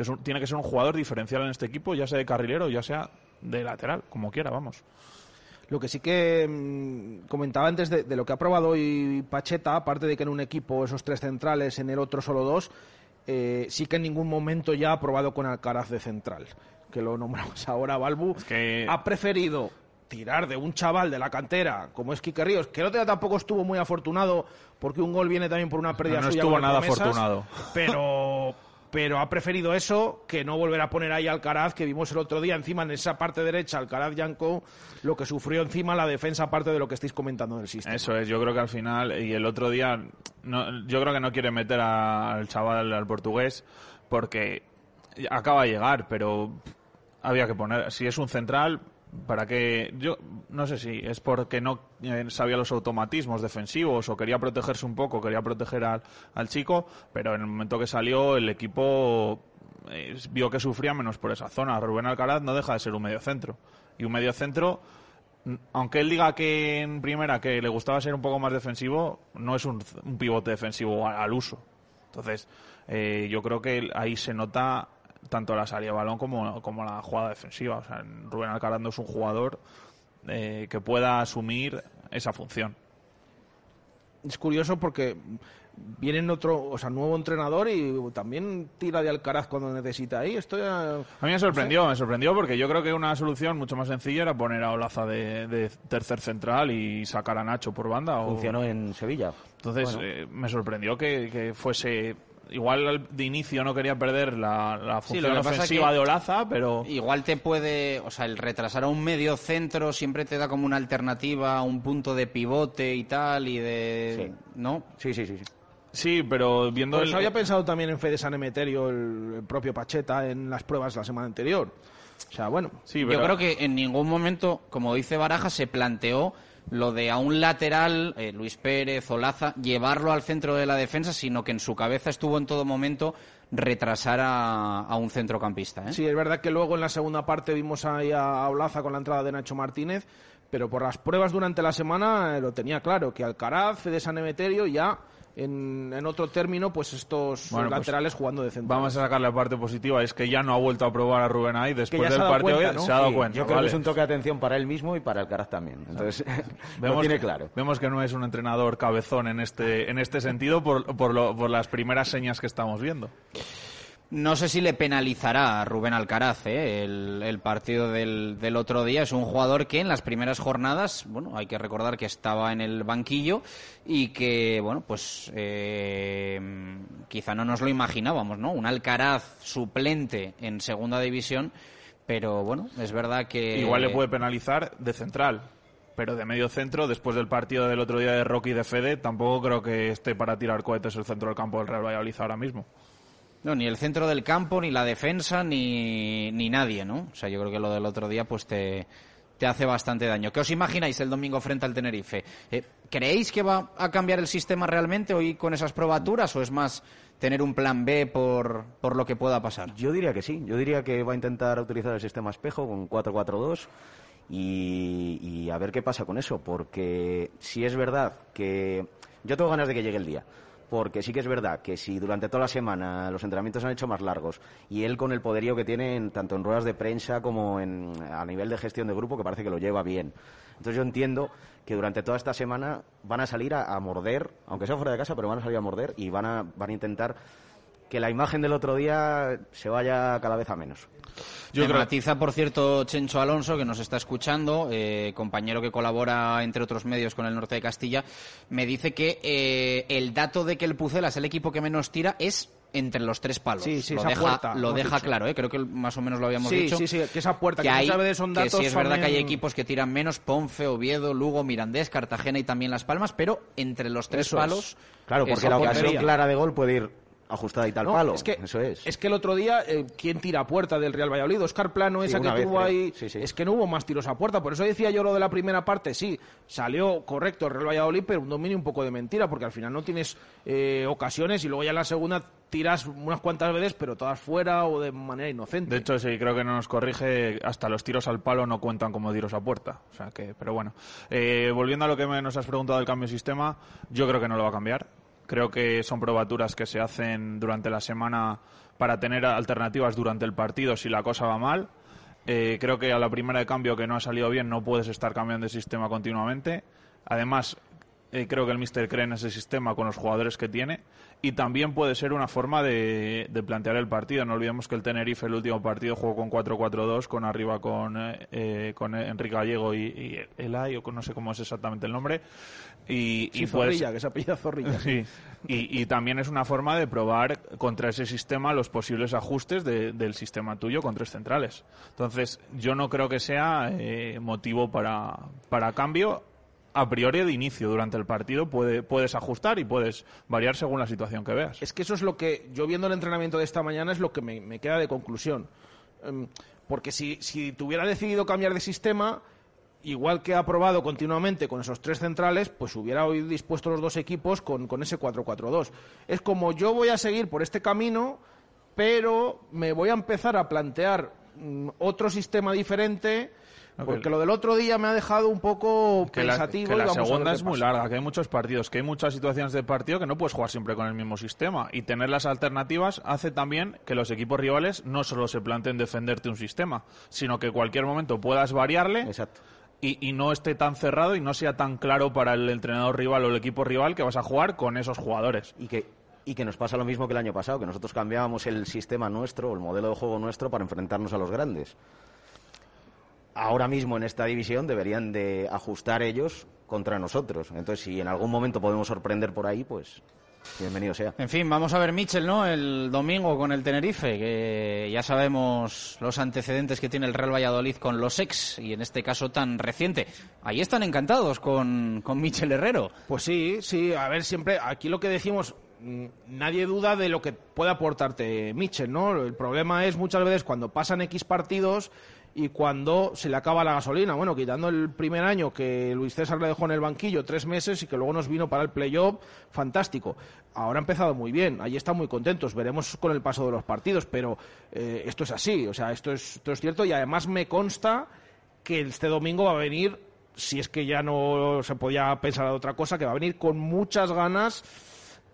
Que es un- tiene que ser un jugador diferencial en este equipo, ya sea de carrilero, ya sea de lateral, como quiera, vamos. Lo que sí que mm, comentaba antes de, de lo que ha probado hoy Pacheta, aparte de que en un equipo esos tres centrales, en el otro solo dos, eh, sí que en ningún momento ya ha probado con Alcaraz de central, que lo nombramos <laughs> ahora Balbu, ha preferido tirar de un chaval de la cantera como es Quique Ríos, que el otro día tampoco estuvo muy afortunado porque un gol viene también por una pérdida No, no suya estuvo nada Promesas, afortunado. pero <laughs> pero ha preferido eso que no volver a poner ahí a Alcaraz que vimos el otro día encima en esa parte derecha Alcaraz Yanco lo que sufrió encima la defensa aparte de lo que estáis comentando del sistema. Eso es, yo creo que al final, y el otro día, no, yo creo que no quiere meter al chaval, al portugués, porque acaba de llegar, pero había que poner, si es un central, para que yo no sé si es porque no eh, sabía los automatismos defensivos o quería protegerse un poco, quería proteger al, al chico, pero en el momento que salió el equipo eh, vio que sufría menos por esa zona. Rubén Alcaraz no deja de ser un mediocentro y un mediocentro aunque él diga que en primera que le gustaba ser un poco más defensivo, no es un, pivote defensivo a- al uso. Entonces, eh, yo creo que ahí se nota tanto la salida de balón como, como la jugada defensiva. O sea, Rubén Alcaraz no es un jugador eh, que pueda asumir esa función. Es curioso porque viene otro, o sea, nuevo entrenador y también tira de Alcaraz cuando necesita ahí. Esto ya- A mí me sorprendió, me sorprendió porque yo creo que una solución mucho más sencilla era poner a Olaza de, de tercer central y sacar a Nacho por banda. o- Funcionó en Sevilla. Entonces Bueno. eh, me sorprendió que, que fuese... Igual al- de inicio no quería perder la, la Sí, lo función pasa ofensiva que de Olaza, pero... Igual te puede, o sea, el retrasar a un medio centro siempre te da como una alternativa, un punto de pivote y tal, y de... ¿No? Sí, sí, sí. sí. Sí, pero viendo Pues el... había pensado también en Fede San Emeterio, el, el propio Pacheta, en las pruebas la semana anterior. O sea, bueno. Yo creo que en ningún momento, como dice Baraja, se planteó lo de a un lateral, eh, Luis Pérez, Olaza, llevarlo al centro de la defensa, sino que en su cabeza estuvo en todo momento retrasar a, a un centrocampista. ¿eh? Sí, es verdad que luego en la segunda parte vimos ahí a Olaza con la entrada de Nacho Martínez, pero por las pruebas durante la semana eh, lo tenía claro, que Alcaraz, Fede San Emeterio ya en, en otro término, pues estos Bueno, pues laterales jugando de centro. Vamos a sacar la parte positiva, es que ya no ha vuelto a probar a Rubén ahí después del partido cuenta, se ha dado Sí, cuenta. Yo creo vale. que es un toque de atención para él mismo y para Alcaraz también. Entonces, <laughs> lo Vemos tiene que, claro. Vemos que no es un entrenador cabezón en este, en este sentido por, por, lo- por las primeras señas que estamos viendo. No sé si le penalizará a Rubén Alcaraz ¿eh? el, el partido del, otro día. Es un jugador que en las primeras jornadas, bueno, hay que recordar que estaba en el banquillo y que, bueno, pues eh, quizá no nos lo imaginábamos, ¿no? Un Alcaraz suplente en segunda división, pero bueno, es verdad que... Igual le puede penalizar de central, pero de medio centro, después del partido del otro día de Rocky y de Fede, tampoco creo que esté para tirar cohetes el centro del campo del Real Valladolid ahora mismo. No, ni el centro del campo, ni la defensa, ni, ni nadie, ¿no? O sea, yo creo que lo del otro día, pues te, te hace bastante daño. ¿Qué os imagináis el domingo frente al Tenerife? Eh, ¿Creéis que va a cambiar el sistema realmente hoy con esas probaturas o es más tener un plan B por, por lo que pueda pasar? Yo diría que sí. Yo diría que va a intentar utilizar el sistema espejo con 4-4-2 y, y a ver qué pasa con eso. Porque si es verdad que. Yo tengo ganas de que llegue el día. Porque sí que es verdad que si durante toda la semana los entrenamientos se han hecho más largos y él con el poderío que tiene en- tanto en ruedas de prensa como en, a nivel de gestión de grupo, que parece que lo lleva bien. Entonces yo entiendo que durante toda esta semana van a salir a, morder, aunque sea fuera de casa, pero van a salir a morder y van a, van a intentar que la imagen del otro día se vaya cada vez a menos. Me matiza, por cierto, Chencho Alonso, que nos está escuchando, eh, compañero que colabora, entre otros medios, con el norte de Castilla, me dice que eh, el dato de que el Pucela es el equipo que menos tira es entre los tres palos. Sí, sí, lo esa deja, puerta, lo deja dicho. claro, ¿eh? creo que más o menos lo habíamos Sí, dicho. sí, sí, que esa puerta, que hay- muchas veces son que datos sí es verdad que hay equipos que tiran menos, Ponfe, Oviedo, Lugo, Mirandés, Cartagena y también Las Palmas, pero entre los tres Eso es. palos... Claro, porque la ocasión clara de gol puede ir ajustada y tal No, palo. Es que, Eso es. es que el otro día, eh, ¿quién tira a puerta del Real Valladolid? Oscar Plano, Sí, esa que vez, tuvo creo. ahí. Sí, sí. Es que no hubo más tiros a puerta. Por eso decía yo lo de la primera parte. Sí, salió correcto el Real Valladolid, pero un dominio un poco de mentira, porque al final no tienes eh, ocasiones y luego ya en la segunda tiras unas cuantas veces, pero todas fuera o de manera inocente. De hecho, sí, creo que no nos corrige, hasta los tiros al palo no cuentan como tiros a puerta. O sea que, pero bueno. Eh, volviendo a lo que me- nos has preguntado del cambio de sistema, yo creo que no lo va a cambiar. Creo que son probaturas que se hacen durante la semana para tener alternativas durante el partido si la cosa va mal. Eh, creo que a la primera de cambio que no ha salido bien no puedes estar cambiando de sistema continuamente. Además, eh, creo que el Mister cree en ese sistema con los jugadores que tiene y también puede ser una forma de, de plantear el partido. No olvidemos que el Tenerife el último partido jugó con 4-4-2 con arriba con, eh, eh, con Enrique Gallego y, y Elay, o no sé cómo es exactamente el nombre. Y, Sí, y Zorrilla, que se apellida Zorrilla. <laughs> Sí. Y, y también es una forma de probar contra ese sistema los posibles ajustes de- del sistema tuyo con tres centrales. Entonces, yo no creo que sea eh, motivo para, para cambio. A priori de inicio durante el partido puede, puedes ajustar y puedes variar según la situación que veas. Es que eso es lo que, yo viendo el entrenamiento de esta mañana, es lo que me, queda de conclusión. em, porque si, si tuviera decidido cambiar de sistema, igual que ha probado continuamente con esos tres centrales, pues hubiera hoy dispuesto los dos equipos con, con ese 4-4-2. Es como yo voy a seguir por este camino, pero me voy a empezar a plantear mm, otro sistema diferente. Porque lo del otro día me ha dejado un poco que la, pensativo. que la vamos a ver segunda es muy pasa. larga, que hay muchos partidos, que hay muchas situaciones de partido que no puedes jugar siempre con el mismo sistema. Y tener las alternativas hace también que los equipos rivales no solo se planteen defenderte un sistema, sino que en cualquier momento puedas variarle y, y no esté tan cerrado y no sea tan claro para el entrenador rival o el equipo rival que vas a jugar con esos jugadores. Y que, y que nos pasa lo mismo que el año pasado, que nosotros cambiábamos el sistema nuestro, el modelo de juego nuestro para enfrentarnos a los grandes. Ahora mismo en esta división deberían de ajustar ellos contra nosotros. Entonces, si en algún momento podemos sorprender por ahí, pues bienvenido sea. En fin, vamos a ver Mitchell, ¿no? El domingo con el Tenerife, que ya sabemos los antecedentes que tiene el Real Valladolid con los ex, y en este caso tan reciente. Ahí están encantados con, con Mitchell Herrero. Pues sí, sí, a ver, siempre aquí lo que decimos, mm, nadie duda de lo que puede aportarte Mitchell, ¿no? El problema es muchas veces cuando pasan X partidos y cuando se le acaba la gasolina. Bueno, quitando el primer año que Luis César le dejó en el banquillo tres meses y que luego nos vino para el playoff, fantástico. Ahora ha empezado muy bien, ahí están muy contentos, veremos con el paso de los partidos, pero eh, esto es así, o sea, esto es, esto es cierto y además me consta que este domingo va a venir, si es que ya no se podía pensar de otra cosa, que va a venir con muchas ganas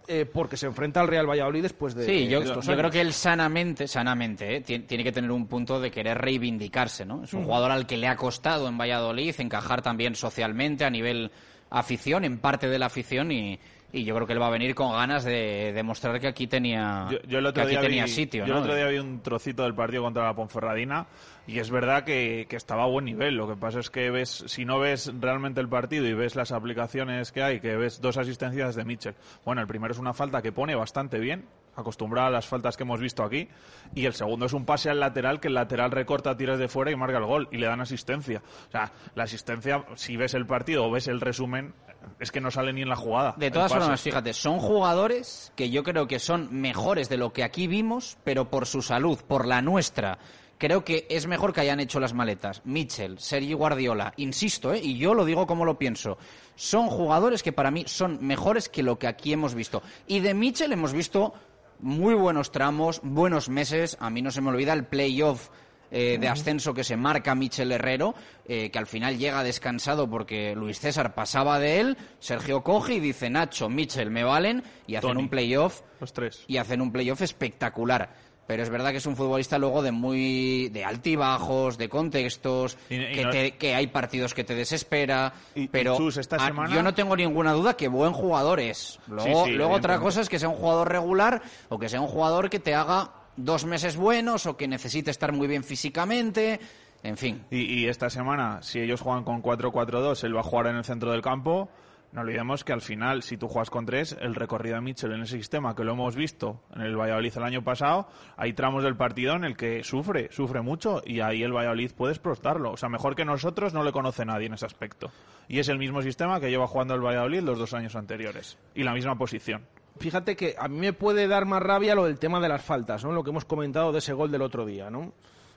eh, porque se enfrenta al Real Valladolid después de Sí, yo, de estos yo creo que él sanamente, sanamente, ¿eh? Tien- tiene que tener un punto de querer reivindicarse, ¿no? Es un jugador al que le ha costado en Valladolid encajar también socialmente a nivel afición, en parte de la afición y, y yo creo que él va a venir con ganas de demostrar que aquí tenía, Yo, yo el que aquí día tenía vi, sitio, yo ¿no? el otro día vi un trocito del partido contra la Ponferradina y es verdad que, que estaba a buen nivel. Lo que pasa es que ves, si no ves realmente el partido y ves las aplicaciones que hay, que ves dos asistencias de Mitchell. Bueno, el primero es una falta que pone bastante bien, acostumbrada a las faltas que hemos visto aquí, y el segundo es un pase al lateral que el lateral recorta tiras de fuera y marca el gol y le dan asistencia. O sea, la asistencia, si ves el partido o ves el resumen, es que no sale ni en la jugada. De todas formas, fíjate, son jugadores que yo creo que son mejores de lo que aquí vimos, pero por su salud, por la nuestra. Creo que es mejor que hayan hecho las maletas. Mitchell, Sergio Guardiola, insisto, ¿eh? y yo lo digo como lo pienso. Son jugadores que para mí son mejores que lo que aquí hemos visto. Y de Mitchell hemos visto muy buenos tramos, buenos meses. A mí no se me olvida el playoff eh, de ascenso que se marca Michel Herrero, eh, que al final llega descansado porque Luis César pasaba de él, Sergio coge y dice Nacho, Michel, me valen, y hacen Tony. un playoff Los tres. y hacen un playoff espectacular. Pero es verdad que es un futbolista luego de muy de altibajos, de contextos, Y- y que, no- te- que hay partidos que te desespera, pero Chus, esta ah, semana- yo no tengo ninguna duda que buen jugador es. Luego, Sí, sí, luego otra cosa es que sea un jugador regular o que sea un jugador que te haga dos meses buenos o que necesite estar muy bien físicamente, en fin. Y, y esta semana, si ellos juegan con 4-4-2, él va a jugar en el centro del campo. No olvidemos que al final, si tú juegas con tres, el recorrido de Mitchell en ese sistema, que lo hemos visto en el Valladolid el año pasado, hay tramos del partido en el que sufre, sufre mucho, y ahí el Valladolid puede explotarlo. O sea, mejor que nosotros no le conoce nadie en ese aspecto. Y es el mismo sistema que lleva jugando el Valladolid los dos años anteriores. Y la misma posición. Fíjate que a mí me puede dar más rabia lo del tema de las faltas, ¿no? Lo que hemos comentado de ese gol del otro día, ¿no?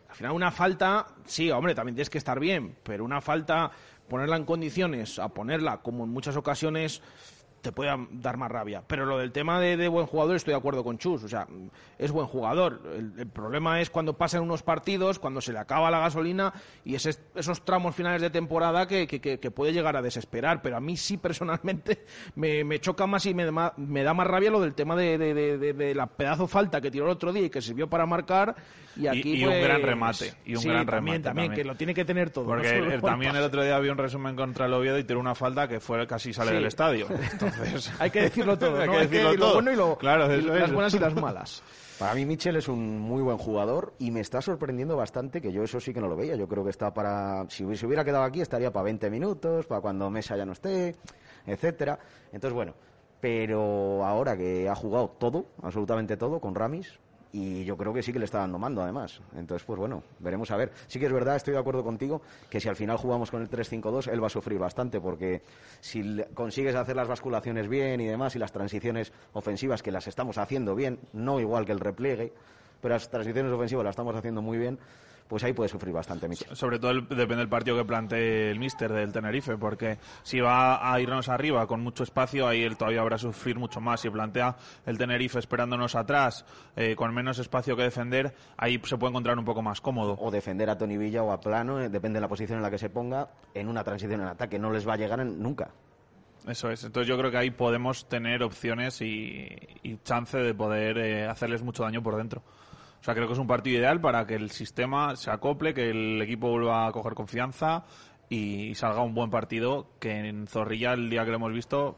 Al final una falta, sí, hombre, también tienes que estar bien, pero una falta, ponerla en condiciones, a ponerla como en muchas ocasiones, te puede dar más rabia. Pero lo del tema de, buen jugador, estoy de acuerdo con Chus, o sea, es buen jugador. El, problema es cuando pasan unos partidos, cuando se le acaba la gasolina y esos tramos finales de temporada que, que- que- puede llegar a desesperar. Pero a mí sí, personalmente, <laughs> me, me choca más y me, da más rabia lo del tema de- de- de la pedazo falta que tiró el otro día y que sirvió para marcar. Y aquí, y un pues, gran remate, y un sí, gran también, remate También, también. que lo tiene que tener todo. Porque no el también el otro día vi un resumen contra el Oviedo y tiró una falta que fue casi sale Sí. del estadio. <laughs> Entonces, <laughs> Hay que decirlo todo, <laughs> Hay ¿no? que Hay que- decirlo y lo todo. bueno y lo- Claro, y eso las es. buenas y las malas. Para mí Mitchell es un muy buen jugador y me está sorprendiendo bastante que yo eso sí que no lo veía. Yo creo que está para... Si se hubiera quedado aquí estaría para 20 minutos, para cuando Mesa ya no esté, etcétera. Entonces, bueno, pero ahora que ha jugado todo, absolutamente todo, con Ramis, y yo creo que sí que le está dando mando además. Entonces, pues bueno, veremos a ver. Sí que es verdad, estoy de acuerdo contigo, que si al final jugamos con el 3-5-2, él va a sufrir bastante, porque si consigues hacer las basculaciones bien y demás, y las transiciones ofensivas que las estamos haciendo bien, no igual que el repliegue, pero las transiciones ofensivas las estamos haciendo muy bien, pues ahí puede sufrir bastante Michel. Sobre todo el- depende del partido que plantee el míster del Tenerife, porque si va a irnos arriba con mucho espacio, ahí él todavía habrá sufrir mucho más. Si plantea el Tenerife esperándonos atrás, eh, con menos espacio que defender, ahí se puede encontrar un poco más cómodo. O defender a Tony Villa o a Plano, eh, depende de la posición en la que se ponga, en una transición en ataque. No les va a llegar en- nunca. Eso es. Entonces yo creo que ahí podemos tener opciones y, y chance de poder eh, hacerles mucho daño por dentro. O sea, creo que es un partido ideal para que el sistema se acople, que el equipo vuelva a coger confianza y salga un buen partido, que en Zorrilla el día que lo hemos visto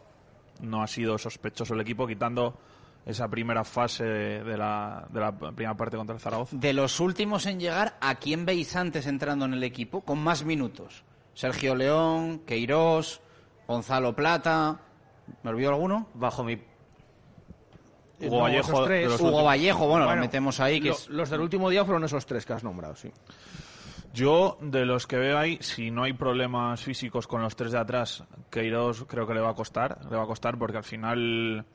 no ha sido sospechoso el equipo, quitando esa primera fase de la, de la primera parte contra el Zaragoza. De los últimos en llegar, ¿a quién veis antes entrando en el equipo con más minutos? Sergio León, Queirós, Gonzalo Plata. ¿Me olvido alguno? Bajo mi Hugo No, Vallejo, esos tres. de los Hugo últimos. Vallejo, bueno, Bueno, lo metemos ahí. Que Lo- es- Los del último día fueron esos tres que has nombrado, sí. Yo, de los que veo ahí, si no hay problemas físicos con los tres de atrás, Queiroz creo que le va a costar. Le va a costar porque al final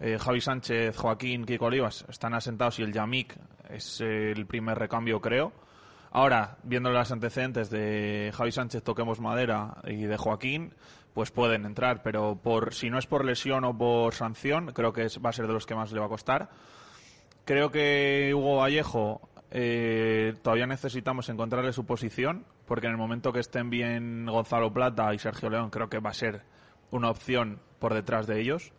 eh, Javi Sánchez, Joaquín, Kiko Olivas están asentados y el Yamik es eh, el primer recambio, creo. Ahora, viendo los antecedentes de Javi Sánchez, toquemos madera, y de Joaquín, pues pueden entrar, pero por si no es por lesión o por sanción, creo que es- va a ser de los que más le va a costar. Creo que Hugo Vallejo eh, todavía necesitamos encontrarle su posición, porque en el momento que estén bien Gonzalo Plata y Sergio León, creo que va a ser una opción por detrás de ellos.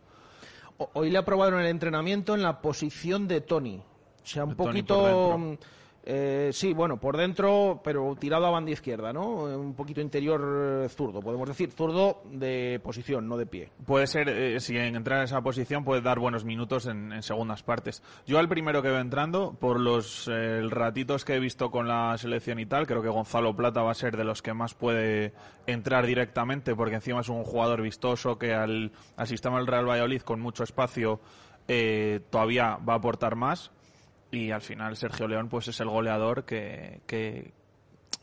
Hoy le aprobaron el entrenamiento en la posición de Tony. O sea, un Tony poquito. Eh, sí, bueno, por dentro, pero tirado a banda izquierda, ¿no? Eh, Un poquito interior eh, zurdo, podemos decir. Zurdo de posición, no de pie. Puede ser, eh, si entrar en esa posición, puede dar buenos minutos en, segundas partes. Yo al primero que veo entrando, por los ratitos que he visto con la selección y tal, creo que Gonzalo Plata va a ser de los que más puede entrar directamente, porque encima es un jugador vistoso que al, al sistema del Real Valladolid, con mucho espacio, todavía va a aportar más. Y al final Sergio León pues es el goleador que, que,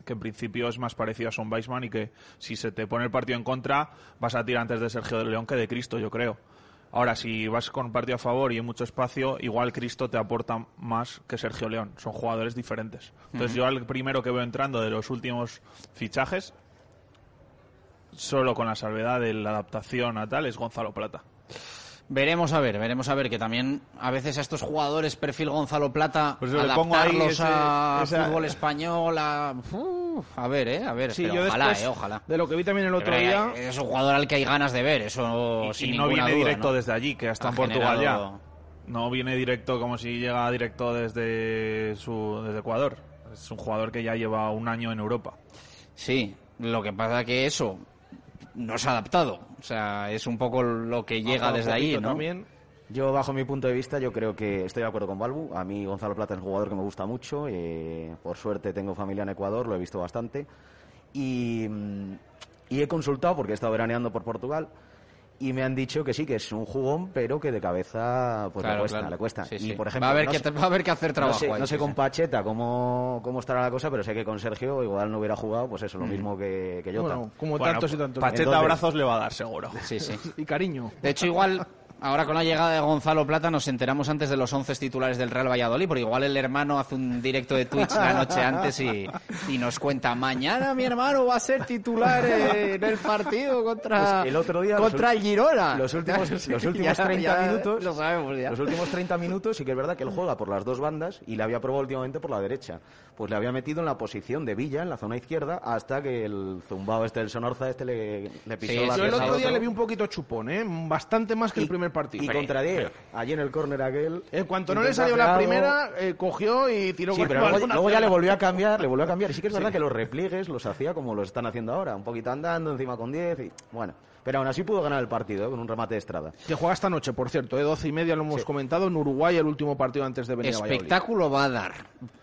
que en principio es más parecido a Son Weisman y que si se te pone el partido en contra vas a tirar antes de Sergio León que de Cristo, yo creo. Ahora, si vas con un partido a favor y hay mucho espacio, igual Cristo te aporta más que Sergio León. Son jugadores diferentes. Entonces, yo al primero que veo entrando de los últimos fichajes, solo con la salvedad de la adaptación a tal, es Gonzalo Plata. Veremos a ver, veremos a ver, que también a veces a estos jugadores perfil Gonzalo Plata, Pues le pongo ahí adaptarlos ese- a esa- fútbol español, a... Uf, a ver, eh, a ver, Sí, pero yo ojalá, eh, ojalá. de lo que vi también el otro Pero, día. Es un jugador al que hay ganas de ver, eso y, sin y no viene duda, directo ¿no? desde allí, que está Ha en Portugal generado- ya. No viene directo como si llega directo desde su desde Ecuador. Es un jugador que ya lleva un año en Europa. Sí, lo que pasa que eso no se ha adaptado. O sea, es un poco lo que llega desde ahí, ¿no? También. Yo, bajo mi punto de vista, yo creo que estoy de acuerdo con Balbu. A mí Gonzalo Plata es un jugador que me gusta mucho. eh, por suerte tengo familia en Ecuador, lo he visto bastante. Y, mm, y he consultado, porque he estado veraneando por Portugal, y me han dicho que sí, que es un jugón, pero que de cabeza pues Claro, le cuesta, claro. le cuesta. Sí, y, sí. por Va a ejemplo, haber no que- sé- va a haber que hacer trabajo No sé, ahí, no sé sí, con. Pacheta cómo, cómo estará la cosa, pero sé que con Sergio igual no hubiera jugado, pues eso, lo Mm. mismo que, que Jota. Bueno, como Bueno, tantos y tantos. Pacheta Entonces- abrazos le va a dar seguro. Sí, sí. <laughs> Y cariño. De hecho, igual, <laughs> ahora con la llegada de Gonzalo Plata nos enteramos antes de los 11 titulares del Real Valladolid, porque igual el hermano hace un directo de Twitch la noche antes y, y nos cuenta, mañana mi hermano va a ser titular en el partido contra, Pues el otro día, contra los el Girona. Los últimos, los <laughs> últimos ya- 30 ya minutos. Lo sabemos ya. Los últimos 30 minutos sí que es verdad que él juega por las dos bandas y le había probado últimamente por la derecha. Pues le había metido en la posición de Villa, en la zona izquierda, hasta que el zumbao este del Sonorza este le, le pisó Sí, la Yo el otro día otro. le vi un poquito chupón, ¿eh? Bastante más que el primer partido. Y contra Diego, allí en el córner aquel... En cuanto no le salió la algo. primera, eh, cogió y tiró Sí, con pero luego, luego ya le volvió a cambiar, le volvió a cambiar. Y sí que es verdad que los repliegues los hacía como los están haciendo ahora, un poquito andando, encima con 10 y bueno. Pero aún así pudo ganar el partido, ¿eh? con un remate de Estrada. Que juega esta noche, por cierto, de 12 y media lo hemos comentado, en Uruguay el último partido antes de venir a. Espectáculo va a dar.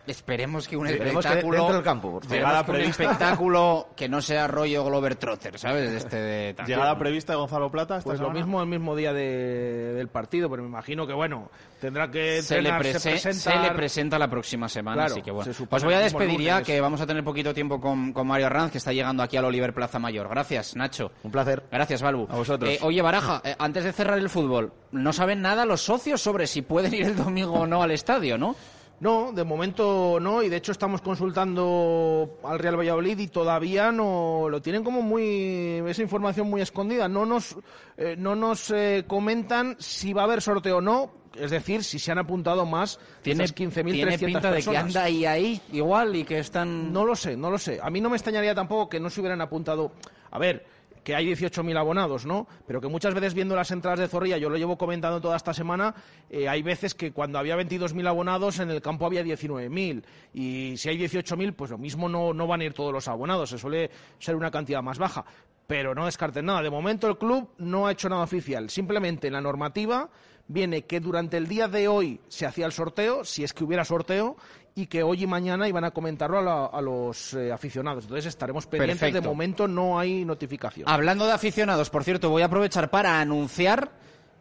Esperemos que un Esperemos que espectáculo. dentro del campo, por favor. esperemos Llegada que un espectáculo que no sea rollo Glover Trotter, ¿sabes? Este de. Llegada prevista de Gonzalo Plata esta Pues lo mismo el mismo día de- del partido, pero me imagino que bueno, tendrá que se le, prese- se le presenta la próxima semana, Claro, así que bueno. Os voy a despedir ya, que vamos a tener poquito tiempo con, con Mario Arranz, que está llegando aquí al Oliver Plaza Mayor. Gracias, Nacho. Un placer. Gracias, Balbu. A vosotros. Eh, oye, Baraja, eh, antes de cerrar el fútbol, no saben nada los socios sobre si pueden ir el domingo o no al estadio, ¿no? No, de momento no, y de hecho estamos consultando al Real Valladolid y todavía no lo tienen como muy esa información muy escondida. No nos eh, no nos eh, comentan si va a haber sorteo o no, es decir, si se han apuntado más Tiene, esas 15.300 tiene pinta de que personas. anda ahí ahí igual y que están No lo sé, no lo sé. A mí no me extrañaría tampoco que no se hubieran apuntado. A ver, que hay 18.000 abonados, ¿no? Pero que muchas veces viendo las entradas de Zorrilla, yo lo llevo comentando toda esta semana, eh, hay veces que cuando había 22.000 abonados en el campo había 19.000. Y si hay 18.000, pues lo mismo no, no van a ir todos los abonados, se suele ser una cantidad más baja. Pero no descarten nada. De momento el club no ha hecho nada oficial. Simplemente en la normativa viene que durante el día de hoy se hacía el sorteo, si es que hubiera sorteo, y que hoy y mañana iban a comentarlo a, la- a los eh, aficionados. Entonces estaremos pendientes. De momento no hay notificación. Hablando de aficionados, por cierto, voy a aprovechar para anunciar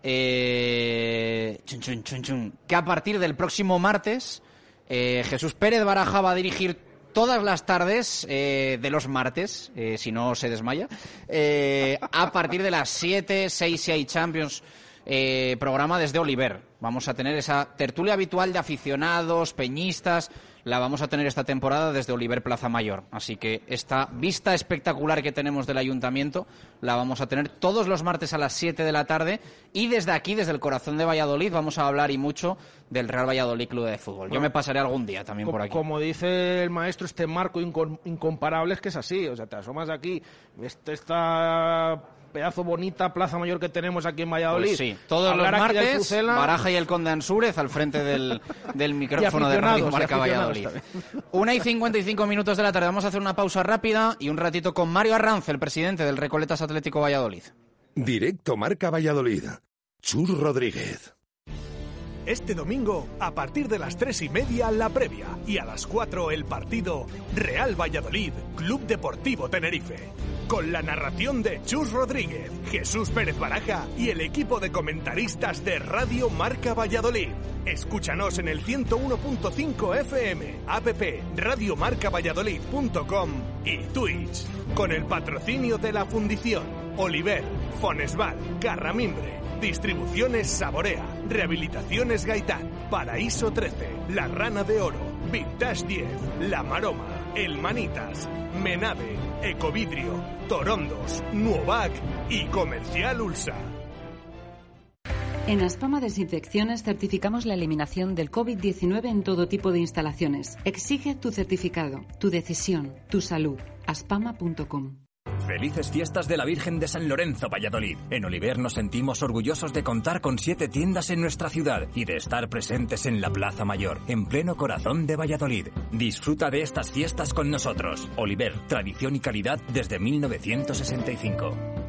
eh, chun, chun, chun, chun, que a partir del próximo martes eh, Jesús Pérez Baraja va a dirigir todas las tardes eh, de los martes, eh, si no se desmaya, eh, a partir de las 7, 6 si hay Champions, programa desde Oliver. Vamos a tener esa tertulia habitual de aficionados, peñistas, la vamos a tener esta temporada desde Oliver Plaza Mayor. Así que esta vista espectacular que tenemos del ayuntamiento la vamos a tener todos los martes a las 7 de la tarde y desde aquí, desde el corazón de Valladolid, vamos a hablar y mucho del Real Valladolid Club de Fútbol. Yo me pasaré algún día también por aquí. Como dice el maestro, este marco incom- incomparable es que es así. O sea, te asomas aquí, este, esta pedazo bonita plaza mayor que tenemos aquí en Valladolid. Pues sí, todos los hablar martes, Baraja y el Conde Ansúrez al frente del, <laughs> del micrófono de Radio Marca Valladolid. Una y 55 minutos de la tarde. Vamos a hacer una pausa rápida y un ratito con Mario Arranz, el presidente del Recoletas Atlético Valladolid. Directo Marca Valladolid. Chur Rodríguez. Este domingo, a partir de las tres y media, la previa. Y a las 4, el partido Real Valladolid, Club Deportivo Tenerife. Con la narración de Chus Rodríguez, Jesús Pérez Baraja y el equipo de comentaristas de Radio Marca Valladolid. Escúchanos en el 101.5 FM, app radiomarcavalladolid.com y Twitch. Con el patrocinio de la Fundición, Oliver, Fonesval, Carramimbre, Distribuciones Saborea, Rehabilitaciones Gaitán, Paraíso 13, La Rana de Oro, Vintage 10, La Maroma, El Manitas, Menave, Ecovidrio, Torondos, Nuovac y Comercial Ulsa. En Aspama Desinfecciones certificamos la eliminación del COVID-19 en todo tipo de instalaciones. Exige tu certificado, tu decisión, tu salud. aspama.com. Felices fiestas de la Virgen de San Lorenzo, Valladolid. En Oliver nos sentimos orgullosos de contar con siete tiendas en nuestra ciudad y de estar presentes en la Plaza Mayor, en pleno corazón de Valladolid. Disfruta de estas fiestas con nosotros. Oliver, tradición y calidad desde 1965.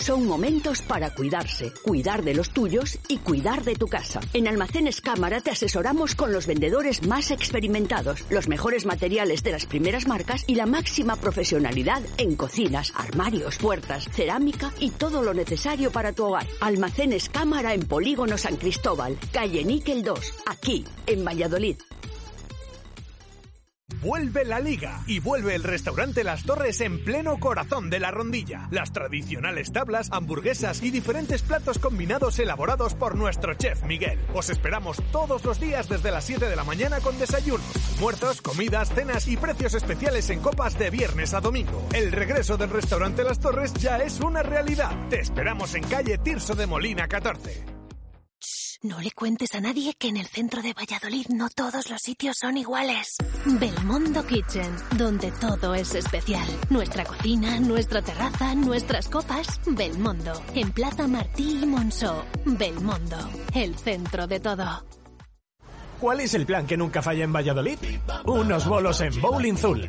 Son momentos para cuidarse, cuidar de los tuyos y cuidar de tu casa. En Almacenes Cámara te asesoramos con los vendedores más experimentados, los mejores materiales de las primeras marcas y la máxima profesionalidad en cocinas, armarios, puertas, cerámica y todo lo necesario para tu hogar. Almacenes Cámara en Polígono San Cristóbal, calle Níquel 2, aquí, en Valladolid. Vuelve la liga y vuelve el restaurante Las Torres en pleno corazón de la rondilla. Las tradicionales tablas, hamburguesas y diferentes platos combinados elaborados por nuestro chef Miguel. Os esperamos todos los días desde las 7 de la mañana con desayunos, almuerzos, comidas, cenas y precios especiales en copas de viernes a domingo. El regreso del restaurante Las Torres ya es una realidad. Te esperamos en calle Tirso de Molina 14. No le cuentes a nadie que en el centro de Valladolid no todos los sitios son iguales. Belmondo Kitchen, donde todo es especial. Nuestra cocina, nuestra terraza, nuestras copas. Belmondo, en Plaza Martí y Monceau. Belmondo, el centro de todo. ¿Cuál es el plan que nunca falla en Valladolid? Unos bolos en Bowling Zul.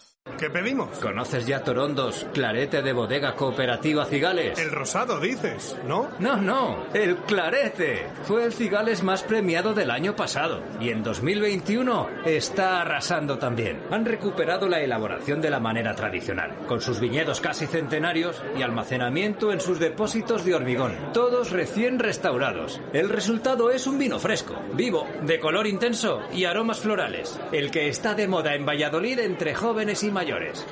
¿Qué pedimos? ¿Conoces ya Torondos, clarete de bodega cooperativa Cigales? El rosado, dices, ¿no? No, no, el clarete. Fue el Cigales más premiado del año pasado y en 2021 está arrasando también. Han recuperado la elaboración de la manera tradicional, con sus viñedos casi centenarios y almacenamiento en sus depósitos de hormigón, todos recién restaurados. El resultado es un vino fresco, vivo, de color intenso y aromas florales. El que está de moda en Valladolid entre jóvenes y mayores.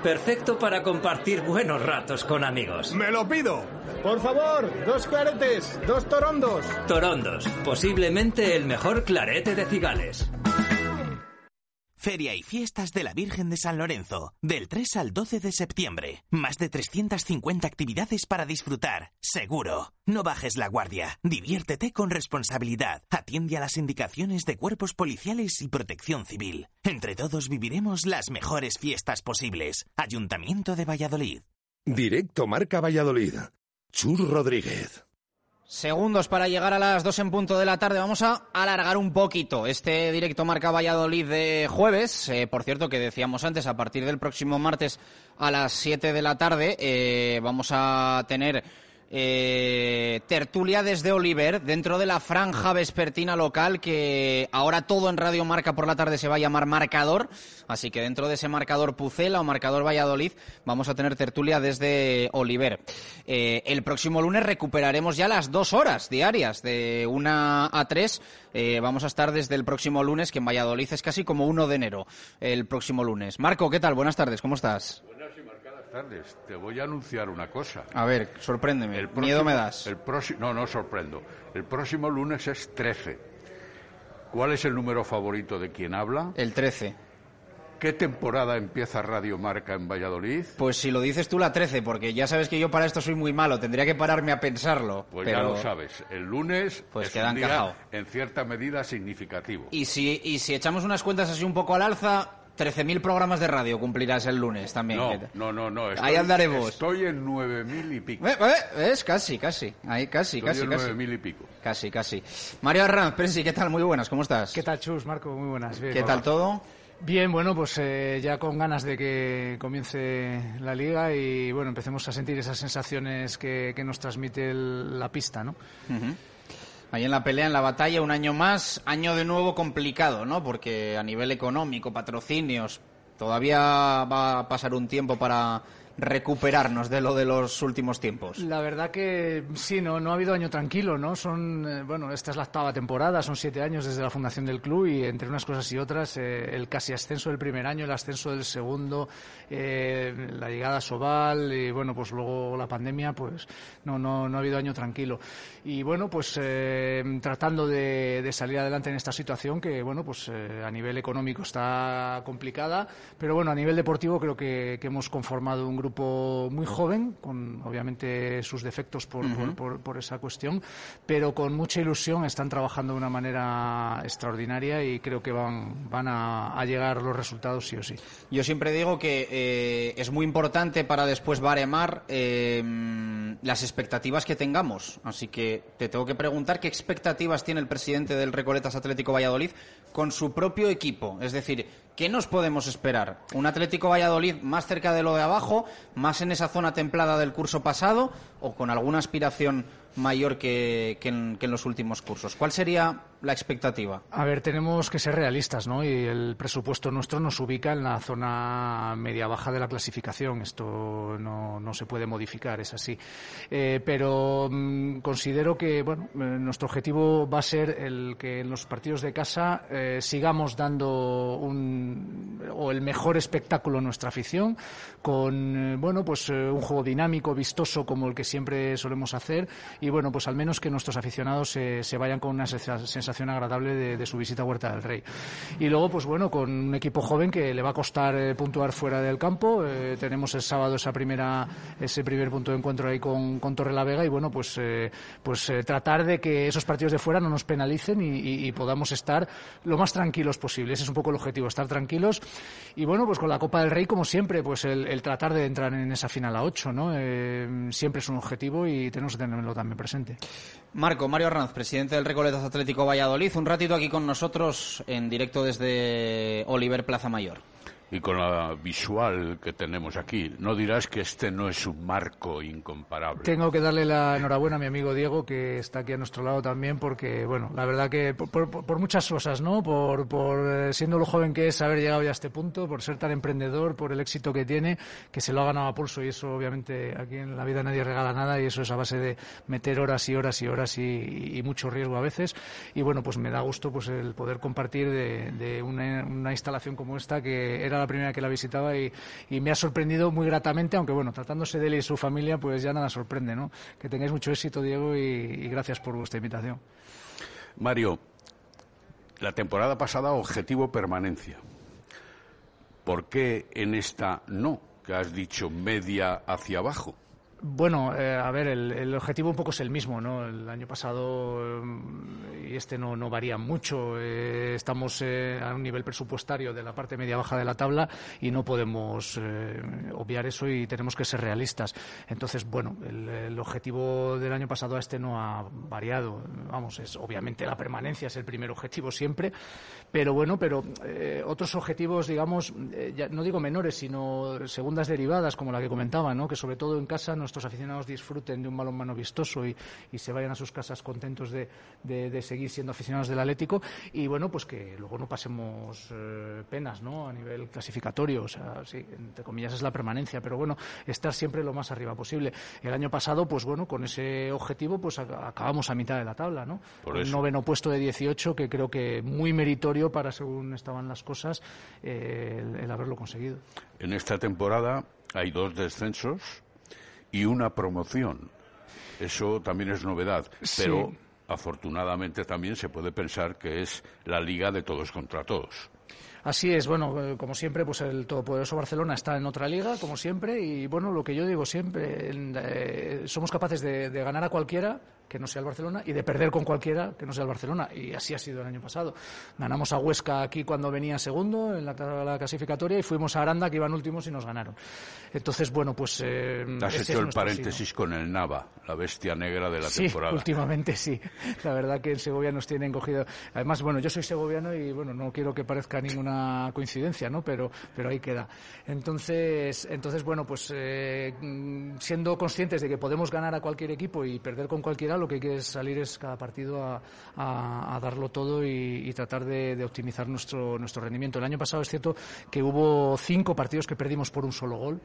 Perfecto para compartir buenos ratos con amigos. ¡Me lo pido! Por favor, dos claretes, dos torondos. Torondos, posiblemente el mejor clarete de Cigales. Feria y fiestas de la Virgen de San Lorenzo, del 3 al 12 de septiembre. Más de 350 actividades para disfrutar, seguro. No bajes la guardia, diviértete con responsabilidad, atiende a las indicaciones de cuerpos policiales y protección civil. Entre todos viviremos las mejores fiestas posibles. Ayuntamiento de Valladolid. Directo Marca Valladolid. Chur Rodríguez. Segundos para llegar a las dos en punto de la tarde. Vamos a alargar un poquito este directo Marca Valladolid de jueves. Eh, por cierto, que decíamos antes, a partir del próximo martes a las 7 de la tarde eh, vamos a tener eh, tertulia desde Oliver, dentro de la franja vespertina local, que ahora todo en Radio Marca por la tarde se va a llamar marcador. Así que dentro de ese marcador Pucela o marcador Valladolid, vamos a tener tertulia desde Oliver. Eh, el próximo lunes recuperaremos ya las dos horas diarias, de una a tres. Eh, vamos a estar desde el próximo lunes, que en Valladolid es casi como 1 de enero, el próximo lunes. Marco, ¿qué tal? Buenas tardes, ¿cómo estás? Buenas tardes. Te voy a anunciar una cosa. A ver, sorpréndeme. El Miedo próximo- me das. El próximo, no, no sorprendo. El próximo lunes es 13. ¿Cuál es el número favorito de quien habla? El 13. ¿Qué temporada empieza Radio Marca en Valladolid? Pues si lo dices tú la 13, porque ya sabes que yo para esto soy muy malo, tendría que pararme a pensarlo. Pues pero... ya lo sabes. El lunes Pues es queda un día, encajado. en cierta medida significativo. Y si, y si echamos unas cuentas así un poco al alza, 13.000 programas de radio cumplirás el lunes también. No, no, no, no. Ahí andaremos. Estoy en 9.000 y pico. Eh, eh, Es casi, casi. Ahí, casi, Estoy casi, en casi. 9.000 y pico. Casi, casi. Mario Arranz, Prensi, ¿qué tal? Muy buenas, ¿cómo estás? ¿Qué tal, Chus, Marco? Muy buenas. Bien. ¿Qué tal todo? Bien, bueno, pues eh, ya con ganas de que comience la liga y bueno, empecemos a sentir esas sensaciones que, que nos transmite el- la pista, ¿no? Ujú. Ahí en la pelea, en la batalla, un año más, año de nuevo complicado, ¿no? Porque a nivel económico, patrocinios, todavía va a pasar un tiempo para recuperarnos de lo de los últimos tiempos. La verdad que sí, no, no ha habido año tranquilo, ¿no? Son, eh, bueno, esta es la octava temporada, son siete años desde la fundación del club y entre unas cosas y otras, eh, el casi ascenso del primer año, el ascenso del segundo, eh, la llegada a Sobal y bueno, pues luego la pandemia, pues no, no, no ha habido año tranquilo. Y bueno, pues tratando de, salir adelante en esta situación que, bueno, pues a nivel económico está complicada, pero bueno, a nivel deportivo creo que hemos conformado un grupo muy joven, con obviamente sus defectos por, por, por- por esa cuestión, pero con mucha ilusión están trabajando de una manera extraordinaria y creo que van, van a, a llegar los resultados sí o sí. Yo siempre digo que eh, es muy importante para después baremar eh, las expectativas que tengamos. Así que te tengo que preguntar qué expectativas tiene el presidente del Recoletas Atlético Valladolid con su propio equipo. Es decir, ¿qué nos podemos esperar? ¿Un Atlético Valladolid más cerca de lo de abajo, más en esa zona templada del curso pasado o con alguna aspiración mayor que, que en, los últimos cursos? ¿Cuál sería la expectativa? A ver, tenemos que ser realistas, ¿no? Y el presupuesto nuestro nos ubica en la zona media-baja de la clasificación. Esto no, no se puede modificar, es así. Eh, pero mm, considero que, bueno, eh, nuestro objetivo va a ser el que en los partidos de casa eh, sigamos dando un, o el mejor espectáculo a nuestra afición, con, bueno, pues un juego dinámico, vistoso, como el que siempre solemos hacer. Y, bueno, pues al menos que nuestros aficionados se, vayan con una sensa- sensación agradable de, de su visita a Huerta del Rey. Y luego, pues bueno, con un equipo joven que le va a costar eh, puntuar fuera del campo. Eh, tenemos el sábado esa primera, ese primer punto de encuentro ahí con, con Torrelavega y bueno, pues, eh, pues eh, tratar de que esos partidos de fuera no nos penalicen y, y- y podamos estar lo más tranquilos posible. Ese es un poco el objetivo, estar tranquilos. Y bueno, pues con la Copa del Rey, como siempre, pues el, el tratar de entrar en esa final a 8, ¿no? Eh, siempre es un objetivo y tenemos que tenerlo también presente. Marco, Mario Arranz, presidente del Recoletas Atlético Valladolid, un ratito aquí con nosotros en directo desde Oliver Plaza Mayor. Y con la visual que tenemos aquí, no dirás que este no es un marco incomparable. Tengo que darle la enhorabuena a mi amigo Diego, que está aquí a nuestro lado también, porque, bueno, la verdad que por, muchas cosas, ¿no? Por, por eh, siendo lo joven que es, haber llegado ya a este punto, por ser tan emprendedor, por el éxito que tiene, que se lo ha ganado a pulso y eso, obviamente, aquí en la vida nadie regala nada y eso es a base de meter horas y horas y horas y, mucho riesgo a veces. Y bueno, pues me da gusto pues el poder compartir de, una, una instalación como esta que era la primera que la visitaba y, me ha sorprendido muy gratamente, aunque bueno, tratándose de él y su familia, pues ya nada sorprende, ¿no? Que tengáis mucho éxito, Diego, y, gracias por vuestra invitación. Mario, la temporada pasada objetivo permanencia. ¿Por qué en esta no? Que has dicho media hacia abajo. Bueno, eh, a ver, el, objetivo un poco es el mismo, ¿no? El año pasado y este no, no varía mucho. Eh, estamos eh, a un nivel presupuestario de la parte media-baja de la tabla y no podemos obviar eso y tenemos que ser realistas. Entonces, bueno, el, objetivo del año pasado a este no ha variado. Vamos, es obviamente la permanencia es el primer objetivo siempre, pero bueno, pero otros objetivos, digamos, no digo menores, sino segundas derivadas, como la que comentaba, ¿no? Que sobre todo en casa nuestros aficionados disfruten de un balonmano vistoso y, se vayan a sus casas contentos de, seguir siendo aficionados del Atlético y bueno, pues que luego no pasemos eh, penas, ¿no? A nivel clasificatorio, o sea, sí, entre comillas es la permanencia, pero bueno, estar siempre lo más arriba posible. El año pasado, pues bueno, con ese objetivo, pues acabamos a mitad de la tabla, ¿no? Por Un noveno puesto de 18 que creo que muy meritorio para según estaban las cosas eh, el haberlo conseguido. En esta temporada hay dos descensos y una promoción. Eso también es novedad, pero afortunadamente también se puede pensar que es la liga de todos contra todos. Así es, bueno, eh, como siempre, pues el todopoderoso Barcelona está en otra liga, como siempre, y bueno, lo que yo digo siempre, eh, somos capaces de, ganar a cualquiera que no sea el Barcelona y de perder con cualquiera que no sea el Barcelona. Y así ha sido el año pasado. Ganamos a Huesca aquí cuando venía segundo en la, clasificatoria y fuimos a Aranda que iban últimos y nos ganaron. Entonces, bueno, pues. Eh, Has hecho el paréntesis con el Nava, la bestia negra de la sí, temporada. Últimamente sí. La verdad que en Segovia nos tienen cogido. Además, bueno, yo soy segoviano y bueno, no quiero que parezca ninguna coincidencia, ¿no? Pero, pero ahí queda. Entonces, entonces bueno, pues eh, siendo conscientes de que podemos ganar a cualquier equipo y perder con cualquiera, lo que hay que salir es cada partido a, darlo todo y, tratar de, optimizar nuestro, nuestro rendimiento. El año pasado es cierto que hubo cinco partidos que perdimos por un solo gol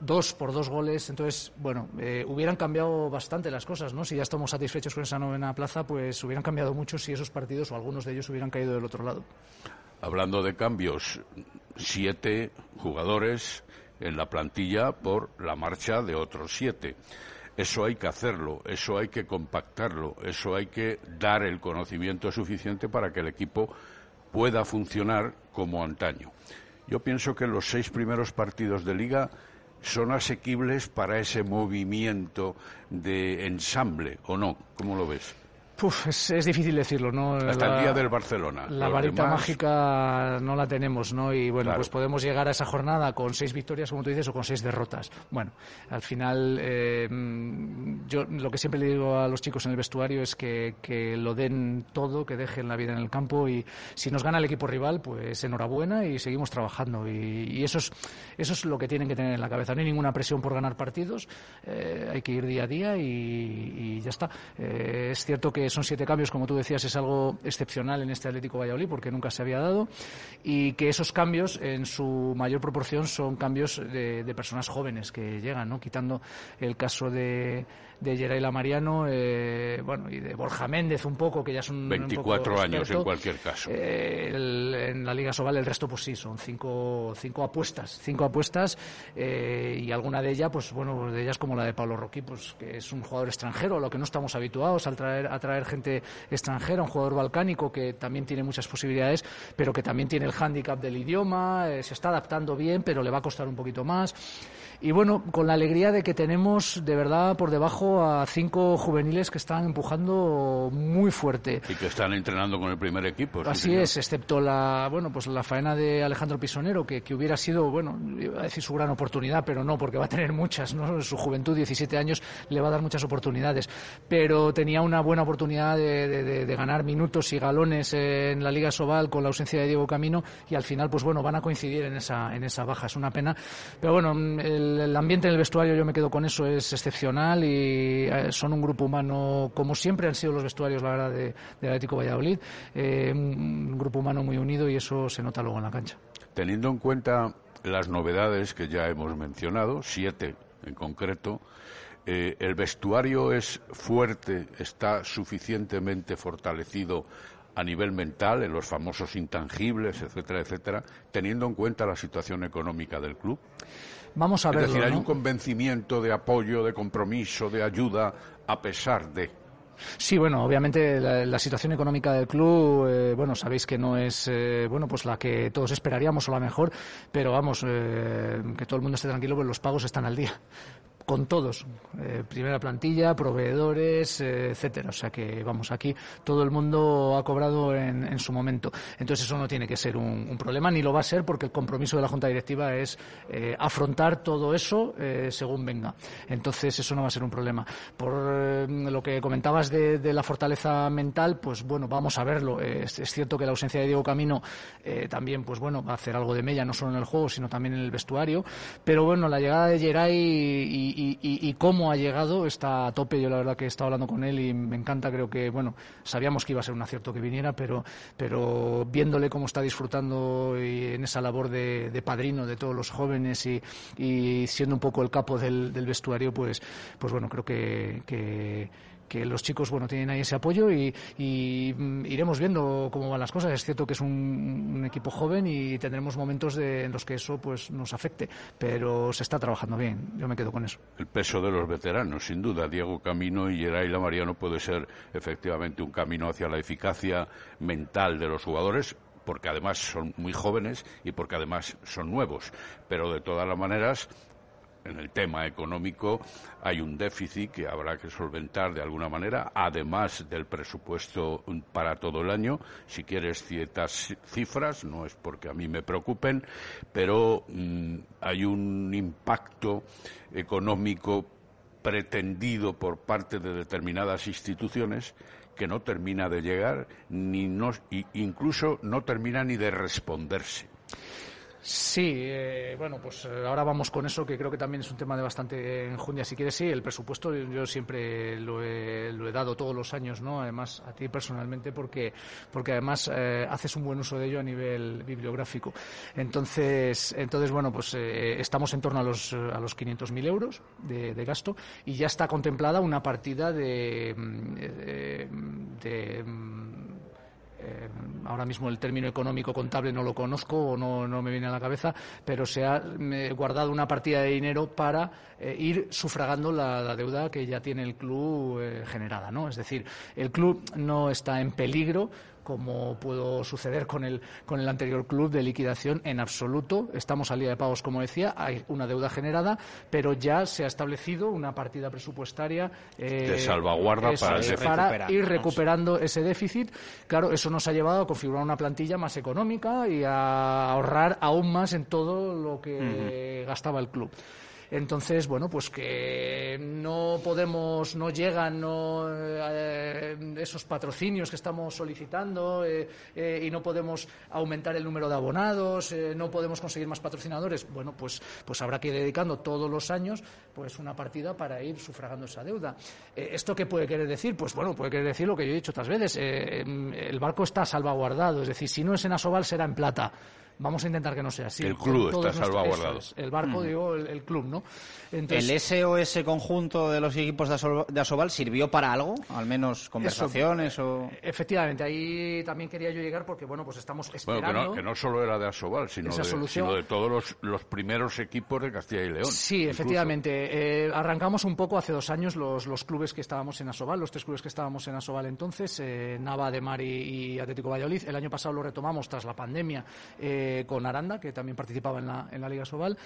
dos por dos goles. Entonces, bueno, eh, hubieran cambiado bastante las cosas, ¿no? Si ya estamos satisfechos con esa novena plaza, pues hubieran cambiado mucho si esos partidos o algunos de ellos hubieran caído del otro lado. Hablando de cambios, siete jugadores en la plantilla por la marcha de otros siete. Eso hay que hacerlo, eso hay que compactarlo, eso hay que dar el conocimiento suficiente para que el equipo pueda funcionar como antaño. Yo pienso que los seis primeros partidos de liga son asequibles para ese movimiento de ensamble, ¿o no? ¿Cómo lo ves? Es, difícil decirlo, ¿no? Hasta el día del Barcelona. La varita mágica no la tenemos, ¿no? Y bueno, pues podemos llegar a esa jornada con seis victorias, como tú dices, o con seis derrotas. Bueno, al final, eh, yo lo que siempre le digo a los chicos en el vestuario es que, lo den todo, que dejen la vida en el campo y si nos gana el equipo rival, pues enhorabuena y seguimos trabajando. Y, eso, es, eso es lo que tienen que tener en la cabeza. No hay ninguna presión por ganar partidos, eh, hay que ir día a día y, ya está. Eh, es cierto que son siete cambios, como tú decías, es algo excepcional en este Atlético Valladolid porque nunca se había dado y que esos cambios en su mayor proporción son cambios de, de personas jóvenes que llegan, ¿no? quitando el caso de de Geraila Mariano, eh, bueno, y de Borja Méndez un poco, que ya son 24 años en cualquier caso. Eh, en la Liga Sobal el resto pues sí, son cinco, cinco apuestas, cinco apuestas eh, y alguna de ellas, pues bueno, de ellas como la de Pablo Roquí, pues que es un jugador extranjero, a lo que no estamos habituados al traer, a traer gente extranjera, un jugador balcánico que también tiene muchas posibilidades, pero que también tiene el hándicap del idioma, se está adaptando bien, pero le va a costar un poquito más. Y bueno, con la alegría de que tenemos de verdad por debajo a cinco juveniles que están empujando muy fuerte. Y que están entrenando con el primer equipo. Así es, excepto la, bueno, pues la faena de Alejandro Pisonero, que, que, hubiera sido, bueno, iba a decir su gran oportunidad, pero no, porque va a tener muchas, ¿no? Su juventud, 17 años, le va a dar muchas oportunidades. Pero tenía una buena oportunidad oportunidad de, ganar minutos y galones en la Liga Sobal con la ausencia de Diego Camino y al final, pues bueno, van a coincidir en esa, en esa baja. Es una pena. Pero bueno, el, ambiente en el vestuario, yo me quedo con eso, es excepcional y eh, son un grupo humano, como siempre han sido los vestuarios, la verdad, de, de Atlético Valladolid, eh, un grupo humano muy unido y eso se nota luego en la cancha. Teniendo en cuenta las novedades que ya hemos mencionado, siete en concreto, eh, ¿el vestuario es fuerte, está suficientemente fortalecido a nivel mental, en los famosos intangibles, etcétera, etcétera, teniendo en cuenta la situación económica del club? Vamos a ver. Es decir, hay un convencimiento de apoyo, de compromiso, de ayuda, a pesar de. Sí, bueno, obviamente la, situación económica del club, eh, bueno, sabéis que no es, eh, bueno, pues la que todos esperaríamos o la mejor, pero vamos, que todo el mundo esté tranquilo, pues los pagos están al día con todos, eh, primera plantilla, proveedores, eh, etcétera. O sea que, vamos, aquí todo el mundo ha cobrado en, su momento. Entonces eso no tiene que ser un, problema, ni lo va a ser porque el compromiso de la Junta Directiva es eh, afrontar todo eso según venga. Entonces eso no va a ser un problema. Por lo que comentabas de, la fortaleza mental, pues bueno, vamos a verlo. Es, cierto que la ausencia de Diego Camino también, pues bueno, va a hacer algo de mella, no solo en el juego, sino también en el vestuario. Pero bueno, la llegada de Geray y, cómo ha llegado está a tope. Yo la verdad que he estado hablando con él y me encanta. Creo que, bueno, sabíamos que iba a ser un acierto que viniera, pero, pero viéndole cómo está disfrutando y en esa labor de, padrino de todos los jóvenes y, siendo un poco el capo del, vestuario, pues, pues bueno, creo que que los chicos bueno tienen ahí ese apoyo y, mm, iremos viendo cómo van las cosas. Es cierto que es un, equipo joven y tendremos momentos en los que eso pues nos afecte, pero se está trabajando bien. Yo me quedo con eso. El peso de los veteranos, sin duda. Diego Camino y Geraila Mariano puede ser efectivamente un camino hacia la eficacia mental de los jugadores porque además son muy jóvenes y porque además son nuevos. Pero de todas las maneras, en el tema económico hay un déficit que habrá que solventar de alguna manera, además del presupuesto para todo el año. Si quieres ciertas cifras, no es porque a mí me preocupen, pero mm, hay un impacto económico pretendido por parte de determinadas instituciones que no termina de llegar ni no, incluso no termina ni de responderse. Sí, eh, bueno, pues eh, ahora vamos con eso, que creo que también es un tema de bastante enjundia. Si quieres, sí, el presupuesto yo siempre lo he, lo he dado todos los años, ¿no? Además, a ti personalmente, porque, porque además eh, haces un buen uso de ello a nivel bibliográfico. Entonces, entonces bueno, pues estamos en torno a los, a los 500.000 euros de, de, gasto y ya está contemplada una partida de, mm, de mm, eh, ahora mismo el término económico contable no lo conozco o no, no me viene a la cabeza, pero se ha guardado una partida de dinero para eh, ir sufragando la, deuda que ya tiene el club eh, generada, ¿no? Es decir, el club no está en peligro como pudo suceder con el, con el anterior club de liquidación en absoluto. Estamos al día de pagos, como decía, hay una deuda generada, pero ya se ha establecido una partida presupuestaria eh, de salvaguarda para, ir recuperando ese déficit. Claro, eso nos ha llevado a configurar una plantilla más económica y a ahorrar aún más en todo lo que gastaba el club. Entonces, bueno, pues que no podemos, no llegan eh, esos patrocinios que estamos solicitando eh, eh, y no podemos aumentar el número de abonados, no podemos conseguir más patrocinadores. Bueno, pues, pues habrá que ir dedicando todos los años pues una partida para ir sufragando esa deuda. ¿Esto qué puede querer decir? Pues bueno, puede querer decir lo que yo he dicho otras veces. el barco está salvaguardado, es decir, si no es en Asobal será en plata. Vamos a intentar que no sea así. El club está salvaguardado. el barco, mm. digo, el, club, ¿no? ¿El SOS conjunto de los equipos de, Asobal sirvió para algo? ¿Al menos conversaciones o...? Efectivamente, ahí también quería yo llegar porque, bueno, pues estamos esperando... Bueno, que no, solo era de Asobal, sino, de, todos los, primeros equipos de Castilla y León. Sí, efectivamente. Eh, arrancamos un poco hace dos años los, los clubes que estábamos en Asobal, los tres clubes que estábamos en Asobal entonces, eh, Nava, de Mari y Atlético Valladolid. El año pasado lo retomamos tras la pandemia. Eh, con Aranda, que también participaba en la, en la Liga Sobal.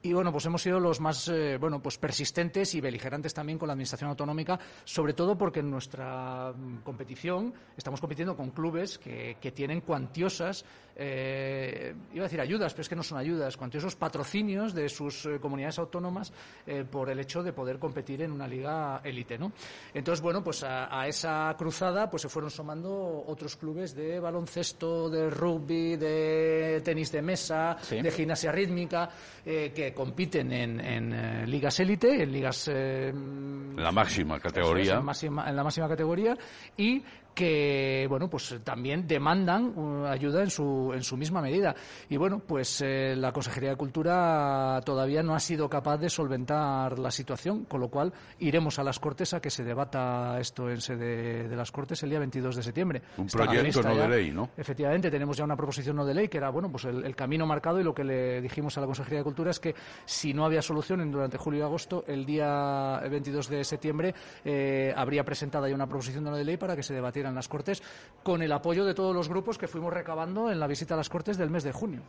Y bueno, pues hemos sido los más eh, bueno, pues persistentes y beligerantes también con la Administración Autonómica, sobre todo porque en nuestra mm, competición estamos compitiendo con clubes que, que tienen cuantiosas, eh, iba a decir ayudas, pero es que no son ayudas, cuantiosos patrocinios de sus eh, comunidades autónomas eh, por el hecho de poder competir en una liga élite, ¿no? Entonces, bueno, pues a, a esa cruzada pues se fueron sumando otros clubes de baloncesto, de rugby, de tenis de mesa, Sí. de gimnasia rítmica, eh, que compiten en, en, eh, ligas élite, en ligas eh, la máxima categoría. en, máxima- en la máxima categoría y que bueno pues también demandan uh, ayuda en su en su misma medida y bueno pues eh, la consejería de cultura todavía no ha sido capaz de solventar la situación con lo cual iremos a las cortes a que se debata esto en sede de las cortes el día 22 de septiembre Un Está proyecto no ya. de ley, ¿no? Efectivamente, tenemos ya una proposición no de ley que era bueno pues el, el camino marcado y lo que le dijimos a la Consejería de Cultura es que si no había solución durante julio y agosto, el día 22 de septiembre eh, habría presentada ya una proposición no de ley para que se debatiera en las Cortes con el apoyo de todos los grupos que fuimos recabando en la visita a las Cortes del mes de junio.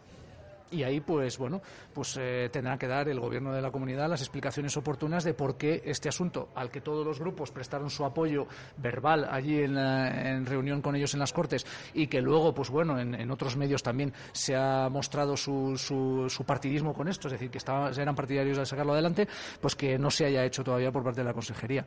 Y ahí, pues bueno, pues eh, tendrá que dar el gobierno de la comunidad las explicaciones oportunas de por qué este asunto, al que todos los grupos prestaron su apoyo verbal allí en, la- en reunión con ellos en las Cortes y que luego, pues bueno, en, en otros medios también se ha mostrado su, su, su partidismo con esto, es decir, que estaban, eran partidarios de sacarlo adelante, pues que no se haya hecho todavía por parte de la Consejería.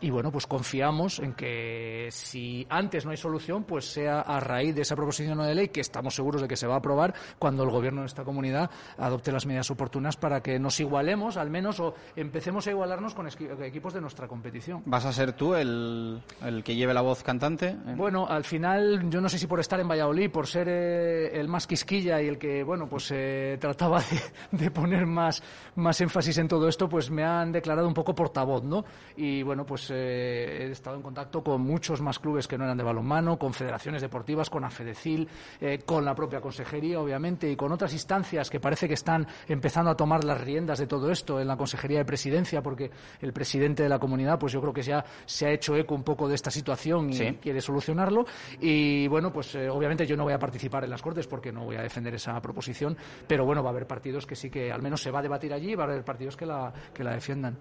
Y bueno, pues confiamos en que si antes no hay solución, pues sea a raíz de esa proposición de ley que estamos seguros de que se va a aprobar cuando el gobierno de esta comunidad adopte las medidas oportunas para que nos igualemos, al menos, o empecemos a igualarnos con equipos de nuestra competición. ¿Vas a ser tú el, el que lleve la voz cantante? Bueno, al final, yo no sé si por estar en Valladolid, por ser eh, el más quisquilla y el que, bueno, pues eh, trataba de, de poner más, más énfasis en todo esto, pues me han declarado un poco portavoz, ¿no? Y bueno, pues eh, he estado en contacto con muchos más clubes que no eran de balonmano, con federaciones deportivas, con AFEDECIL, eh, con la propia consejería, obviamente, y con otras instancias que parece que están empezando a tomar las riendas de todo esto en la consejería de presidencia, porque el presidente de la comunidad, pues yo creo que ya se ha hecho eco un poco de esta situación y Sí. quiere solucionarlo. Y bueno, pues eh, obviamente yo no voy a participar en las Cortes porque no voy a defender esa proposición, pero bueno, va a haber partidos que sí que al menos se va a debatir allí y va a haber partidos que la, que la defiendan.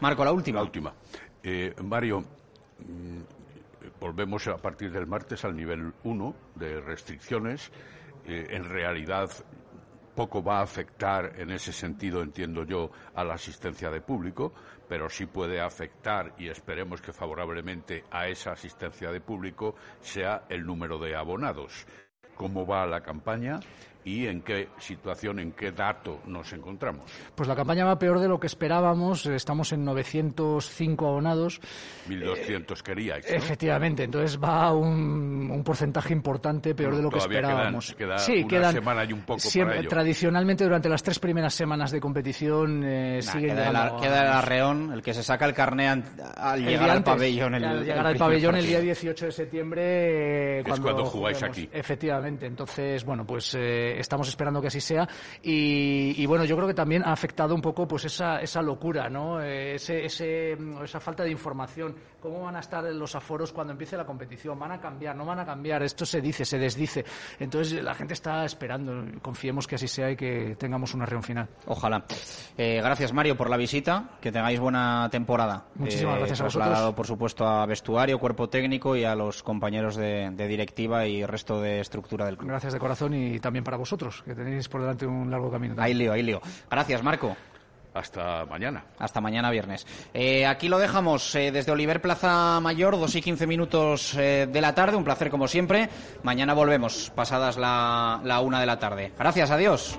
Marco, la última. La última. Eh, Mario, mm, volvemos a partir del martes al nivel 1 de restricciones. Eh, en realidad, poco va a afectar en ese sentido, entiendo yo, a la asistencia de público, pero sí puede afectar, y esperemos que favorablemente a esa asistencia de público, sea el número de abonados. ¿Cómo va la campaña y en qué situación, en qué dato nos encontramos? Pues la campaña va peor de lo que esperábamos. Estamos en 905 abonados. 1.200 queríais. ¿no? Efectivamente, entonces va un, un porcentaje importante peor Bueno, de lo que todavía quedan- esperábamos. queda sí, una quedan semana y un poco siempre- para ello. Tradicionalmente, durante las tres primeras semanas de competición, eh, Nah, siguen queda, el, queda el arreón, el que se saca el carné al El llegar día al pabellón. El, al el llegar al primer pabellón el día partido. 18 de septiembre. eh, es cuando jugáis juguemos. aquí. Efectivamente, entonces, bueno, pues eh, estamos esperando que así sea. Y, y, bueno, yo creo que también ha afectado un poco pues esa, esa locura, ¿no? Eh, ese, ese, mm, esa falta de información. ¿Cómo van a estar los aforos cuando empiece la competición? ¿Van a cambiar? ¿No van a cambiar? Esto se dice, se desdice. Entonces la gente está esperando. Confiemos que así sea y que tengamos una reunión final. Ojalá. Eh, gracias, Mario, por la visita. Que tengáis buena temporada. Muchísimas Eh, gracias a vosotros. trasladado, por supuesto, a vestuario, cuerpo técnico y a los compañeros de, de directiva y resto de estructura del club. Gracias de corazón y también para vosotros, que tenéis por delante un largo camino. Ahí lío, ahí lío. Gracias, Marco. Hasta mañana. Hasta mañana viernes. Eh, aquí lo dejamos eh, desde Oliver Plaza Mayor, 2 y 15 minutos eh, de la tarde. Un placer como siempre. Mañana volvemos, pasadas la, la una de la tarde. Gracias, adiós.